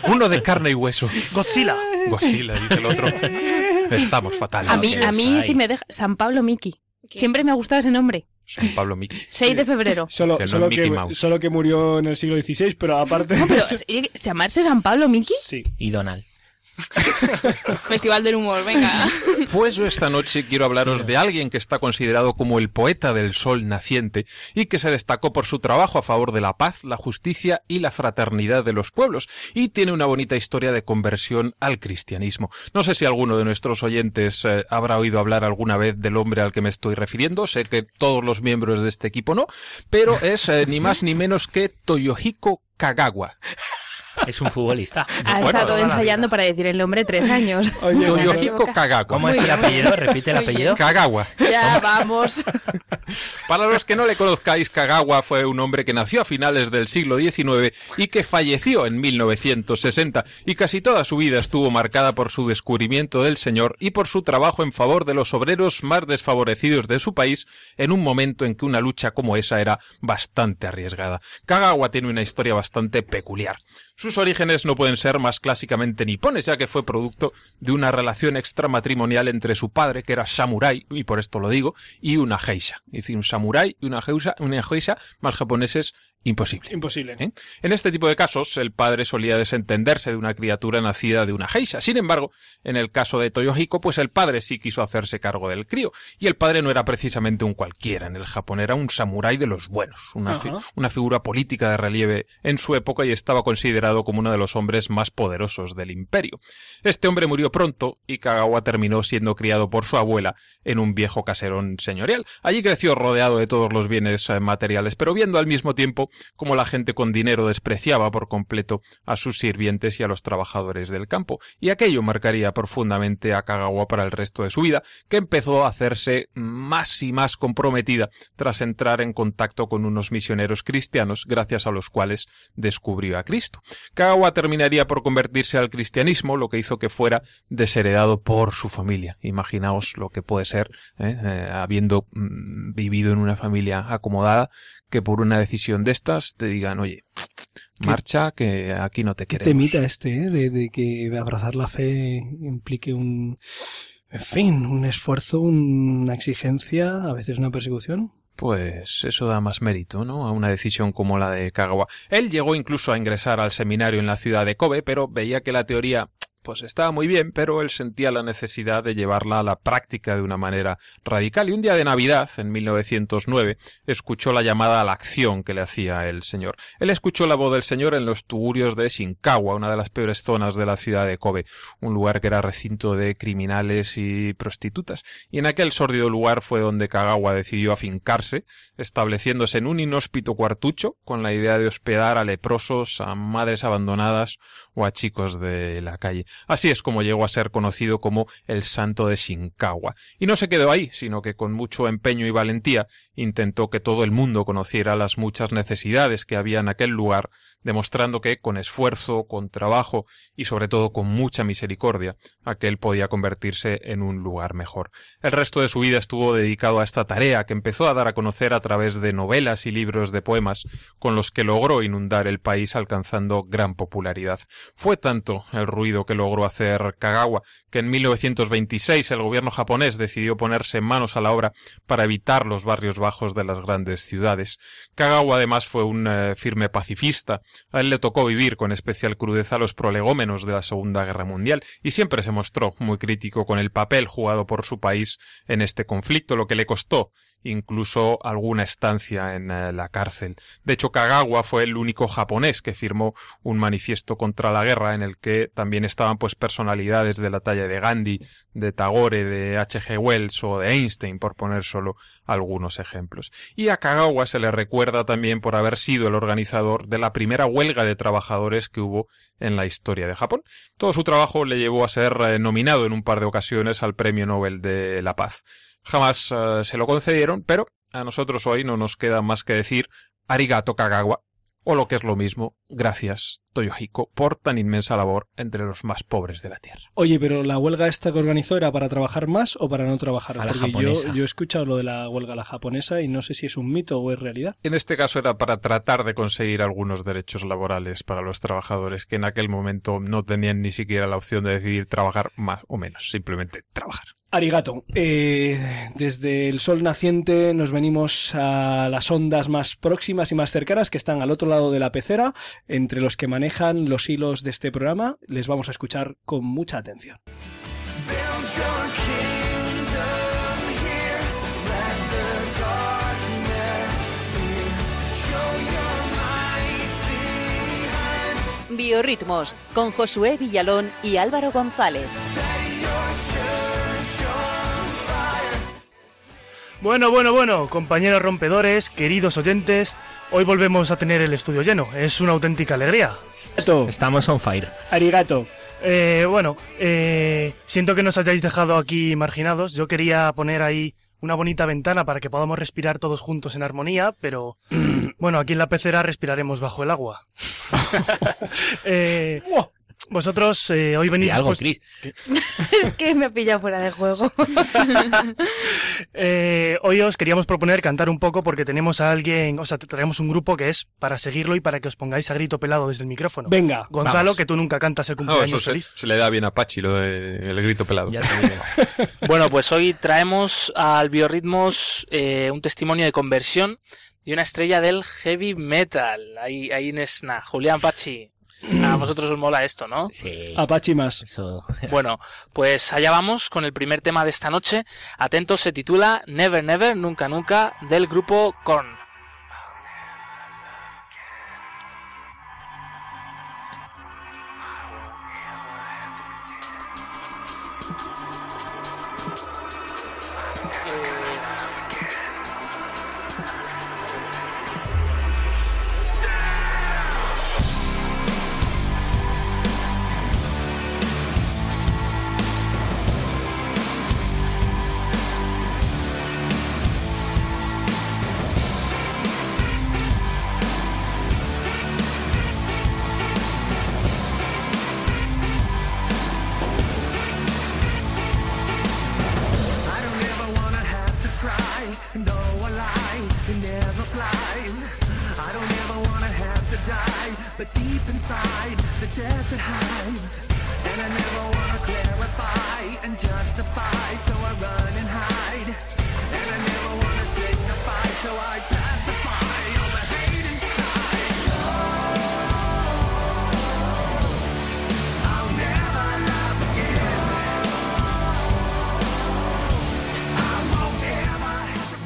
Uno de carne y hueso. Godzilla. Godzilla, dice el otro. Estamos fatales. A mí, a mí sí me deja. San Pablo Miki. Siempre me ha gustado ese nombre. San Pablo Miki. 6 de febrero. Solo, Que no solo, es Mickey que, Mouse. solo que murió en el siglo XVI, pero aparte No, pero eso- ¿sí- llamarse San Pablo Miki. Sí. Y Donald. Festival del humor, venga. Pues esta noche quiero hablaros de alguien que está considerado como el poeta del sol naciente y que se destacó por su trabajo a favor de la paz, la justicia y la fraternidad de los pueblos y tiene una bonita historia de conversión al cristianismo. No sé si alguno de nuestros oyentes eh, habrá oído hablar alguna vez del hombre al que me estoy refiriendo, sé que todos los miembros de este equipo no, pero es eh, ni más ni menos que Toyohiko Kagawa. Es un futbolista. Ha Bueno, estado ensayando para decir el nombre tres años. Toyohiko Kagawa. ¿Cómo es el apellido? Repite el apellido. Kagawa. Ya, vamos. Para los que no le conozcáis, Kagawa fue un hombre que nació a finales del siglo XIX y que falleció en 1960 y casi toda su vida estuvo marcada por su descubrimiento del Señor y por su trabajo en favor de los obreros más desfavorecidos de su país en un momento en que una lucha como esa era bastante arriesgada. Kagawa tiene una historia bastante peculiar. Sus orígenes no pueden ser más clásicamente nipones, ya que fue producto de una relación extramatrimonial entre su padre, que era samurái, y por esto lo digo, y una geisha. Es decir, un samurái y una geisha, una geisha más japoneses imposible. Imposible. ¿Eh? En este tipo de casos, el padre solía desentenderse de una criatura nacida de una geisha. Sin embargo, en el caso de Toyohiko, pues el padre sí quiso hacerse cargo del crío. Y el padre no era precisamente un cualquiera en el Japón, era un samurái de los buenos, una, fi- una figura política de relieve en su época y estaba considerado como uno de los hombres más poderosos del imperio. Este hombre murió pronto y Kagawa terminó siendo criado por su abuela en un viejo caserón señorial. Allí creció rodeado de todos los bienes eh, materiales, pero viendo al mismo tiempo como la gente con dinero despreciaba por completo a sus sirvientes y a los trabajadores del campo, y aquello marcaría profundamente a Kagawa para el resto de su vida, que empezó a hacerse más y más comprometida tras entrar en contacto con unos misioneros cristianos, gracias a los cuales descubrió a Cristo. Kagawa terminaría por convertirse al cristianismo, lo que hizo que fuera desheredado por su familia. Imaginaos lo que puede ser, ¿eh? Eh, habiendo mm, vivido en una familia acomodada, que por una decisión de estas te digan, oye, marcha, que aquí no te Qué queremos. temita este, ¿eh? de, de que abrazar la fe implique un, en fin, un esfuerzo, una exigencia, a veces una persecución. Pues eso da más mérito, ¿no? A una decisión como la de Kagawa. Él llegó incluso a ingresar al seminario en la ciudad de Kobe, pero veía que la teoría pues estaba muy bien, pero él sentía la necesidad de llevarla a la práctica de una manera radical. Y un día de Navidad, en 1909, escuchó la llamada a la acción que le hacía el señor. Él escuchó la voz del señor en los tugurios de Shinkawa, una de las peores zonas de la ciudad de Kobe, un lugar que era recinto de criminales y prostitutas. Y en aquel sórdido lugar fue donde Kagawa decidió afincarse, estableciéndose en un inhóspito cuartucho con la idea de hospedar a leprosos, a madres abandonadas o a chicos de la calle. Así es como llegó a ser conocido como el santo de Shinkawa. Y no se quedó ahí, sino que con mucho empeño y valentía intentó que todo el mundo conociera las muchas necesidades que había en aquel lugar, demostrando que con esfuerzo, con trabajo y sobre todo con mucha misericordia, aquel podía convertirse en un lugar mejor. El resto de su vida estuvo dedicado a esta tarea que empezó a dar a conocer a través de novelas y libros de poemas con los que logró inundar el país alcanzando gran popularidad. Fue tanto el ruido que logró hacer Kagawa que en 1926 el gobierno japonés decidió ponerse manos a la obra para evitar los barrios bajos de las grandes ciudades. Kagawa además fue un eh, firme pacifista. A él le tocó vivir con especial crudeza los prolegómenos de la Segunda Guerra Mundial y siempre se mostró muy crítico con el papel jugado por su país en este conflicto, lo que le costó incluso alguna estancia en eh, la cárcel. De hecho, Kagawa fue el único japonés que firmó un manifiesto contra la guerra en el que también pues personalidades de la talla de Gandhi, de Tagore, de H.G. Wells o de Einstein, por poner solo algunos ejemplos. Y a Kagawa se le recuerda también por haber sido el organizador de la primera huelga de trabajadores que hubo en la historia de Japón. Todo su trabajo le llevó a ser eh, nominado en un par de ocasiones al Premio Nobel de la Paz. Jamás eh, se lo concedieron, pero a nosotros hoy no nos queda más que decir arigato Kagawa, o lo que es lo mismo, gracias Toyohiko por tan inmensa labor entre los más pobres de la tierra. Oye, pero la huelga esta que organizó era para trabajar más o para no trabajar. A la Porque yo, japonesa. yo he escuchado lo de la huelga a la japonesa y no sé si es un mito o es realidad. En este caso era para tratar de conseguir algunos derechos laborales para los trabajadores que en aquel momento no tenían ni siquiera la opción de decidir trabajar más o menos, simplemente trabajar. Arigato. Eh, desde el sol naciente nos venimos a las ondas más próximas y más cercanas que están al otro lado de la pecera, entre los que manejan los hilos de este programa. Les vamos a escuchar con mucha atención. Biorritmos con Josué Villalón y Álvaro González. Bueno, bueno, bueno, compañeros rompedores, queridos oyentes, hoy volvemos a tener el estudio lleno. Es una auténtica alegría. Arigato. Estamos on fire. Arigato. Eh, bueno, eh, siento que nos hayáis dejado aquí marginados. Yo quería poner ahí una bonita ventana para que podamos respirar todos juntos en armonía, pero bueno, aquí en la pecera respiraremos bajo el agua. Eh, vosotros eh, hoy venís Y algo, Chris. que me ha pillado fuera de juego. Eh, hoy os queríamos proponer cantar un poco porque tenemos a alguien, o sea, traemos un grupo que es para seguirlo y para que os pongáis a grito pelado desde el micrófono. Venga. Gonzalo, vamos. que tú nunca cantas el No, cumpleaños eso se, feliz. se le da bien a Pachi, lo de- el grito pelado. Ya. Bueno, pues hoy traemos al Biorritmos eh, un testimonio de conversión y una estrella del heavy metal. Ahí, ahí es nada. Julián Pachi, a vosotros os mola esto, ¿no? Sí. Apache más. Eso. Bueno, pues allá vamos con el primer tema de esta noche. Atentos, se titula Never Never, Nunca Nunca, del grupo Korn.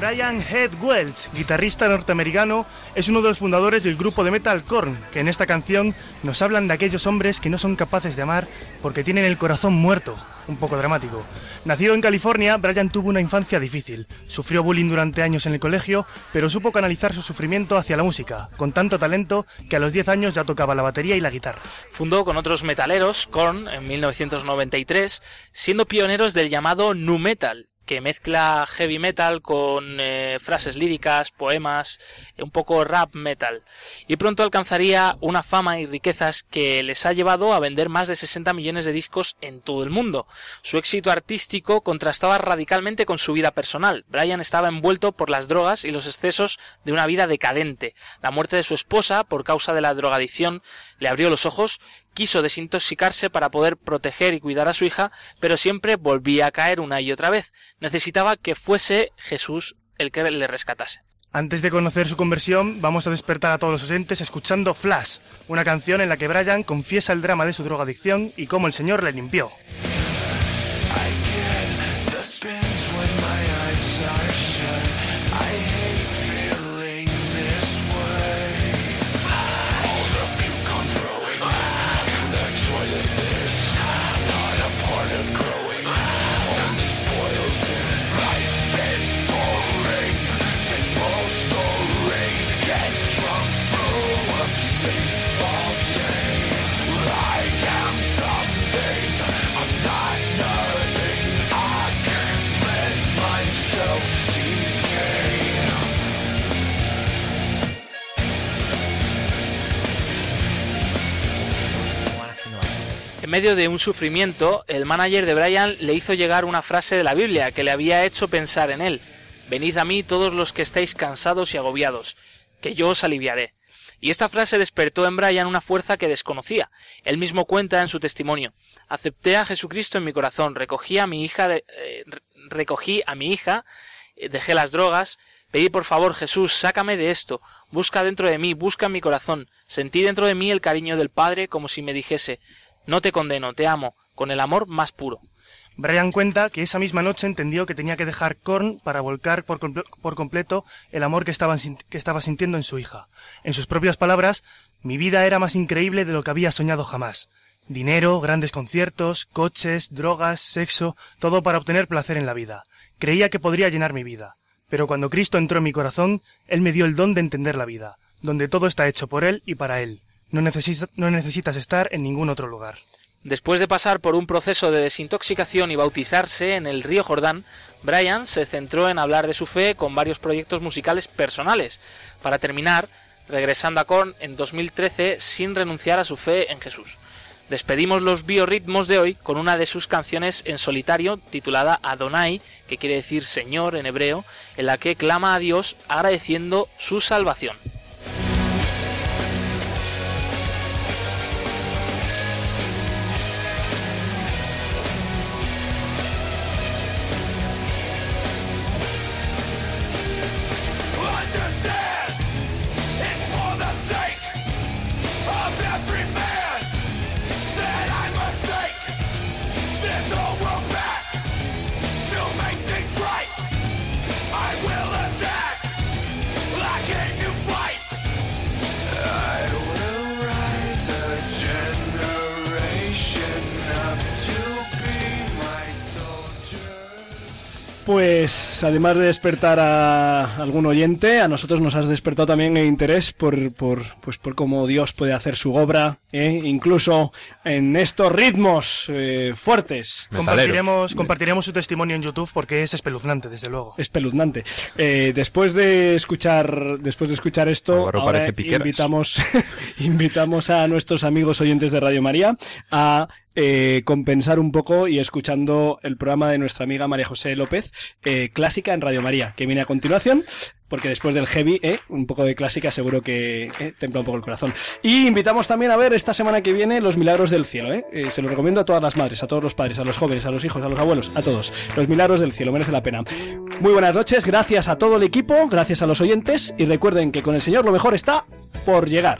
Brian Head Welch, guitarrista norteamericano, es uno de los fundadores del grupo de metal Korn, que en esta canción nos hablan de aquellos hombres que no son capaces de amar porque tienen el corazón muerto. Un poco dramático. Nacido en California, Brian tuvo una infancia difícil. Sufrió bullying durante años en el colegio, pero supo canalizar su sufrimiento hacia la música, con tanto talento que a los 10 años ya tocaba la batería y la guitarra. Fundó con otros metaleros, Korn, en 1993, siendo pioneros del llamado nu metal, que mezcla heavy metal con eh, frases líricas, poemas, eh, un poco rap metal. Y pronto alcanzaría una fama y riquezas que les ha llevado a vender más de 60 millones de discos en todo el mundo. Su éxito artístico contrastaba radicalmente con su vida personal. Brian estaba envuelto por las drogas y los excesos de una vida decadente. La muerte de su esposa, por causa de la drogadicción, le abrió los ojos quiso desintoxicarse para poder proteger y cuidar a su hija, pero siempre volvía a caer una y otra vez. Necesitaba que fuese Jesús el que le rescatase. Antes de conocer su conversión, vamos a despertar a todos los oyentes escuchando Flash, una canción en la que Brian confiesa el drama de su drogadicción y cómo el Señor le limpió. En medio de un sufrimiento, el manager de Brian le hizo llegar una frase de la Biblia que le había hecho pensar en él. Venid a mí todos los que estáis cansados y agobiados, que yo os aliviaré. Y esta frase despertó en Brian una fuerza que desconocía. Él mismo cuenta en su testimonio. Acepté a Jesucristo en mi corazón, recogí a mi hija, de- eh, re- recogí a mi hija, eh, dejé las drogas, pedí por favor Jesús, sácame de esto, busca dentro de mí, busca en mi corazón. Sentí dentro de mí el cariño del Padre como si me dijese, no te condeno, te amo, con el amor más puro. Brian cuenta que esa misma noche entendió que tenía que dejar Korn para volcar por, comple- por completo el amor que estaba, que estaba sintiendo en su hija. En sus propias palabras, mi vida era más increíble de lo que había soñado jamás. Dinero, grandes conciertos, coches, drogas, sexo, todo para obtener placer en la vida. Creía que podría llenar mi vida. Pero cuando Cristo entró en mi corazón, Él me dio el don de entender la vida, donde todo está hecho por Él y para Él. No, no necesitas estar en ningún otro lugar. Después de pasar por un proceso de desintoxicación y bautizarse en el río Jordán, Brian se centró en hablar de su fe con varios proyectos musicales personales, para terminar regresando a Korn en 2013 sin renunciar a su fe en Jesús. Despedimos los biorritmos de hoy con una de sus canciones en solitario titulada Adonai, que quiere decir Señor en hebreo, en la que clama a Dios agradeciendo su salvación. Pues además de despertar a algún oyente, a nosotros nos has despertado también el interés por, por, pues por cómo Dios puede hacer su obra, ¿eh? incluso en estos ritmos eh, fuertes. Compartiremos, compartiremos su testimonio en YouTube porque es espeluznante, desde luego. Espeluznante. Eh, después de escuchar, después de escuchar esto, ahora invitamos, invitamos a nuestros amigos oyentes de Radio María a eh, compensar un poco y escuchando el programa de nuestra amiga María José López, eh, clásica en Radio María, que viene a continuación. Porque después del heavy, eh, un poco de clásica seguro que eh, templa un poco el corazón. Y invitamos también a ver esta semana que viene Los Milagros del Cielo. Eh. Eh, se lo recomiendo a todas las madres, a todos los padres, a los jóvenes, a los hijos, a los abuelos, a todos. Los Milagros del Cielo, merece la pena. Muy buenas noches, gracias a todo el equipo, gracias a los oyentes y recuerden que con el Señor lo mejor está por llegar.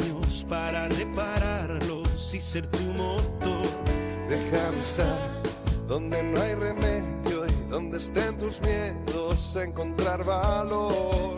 para repararlos y ser tu motor. Déjame estar donde no hay remedio y donde estén tus miedos, encontrar valor.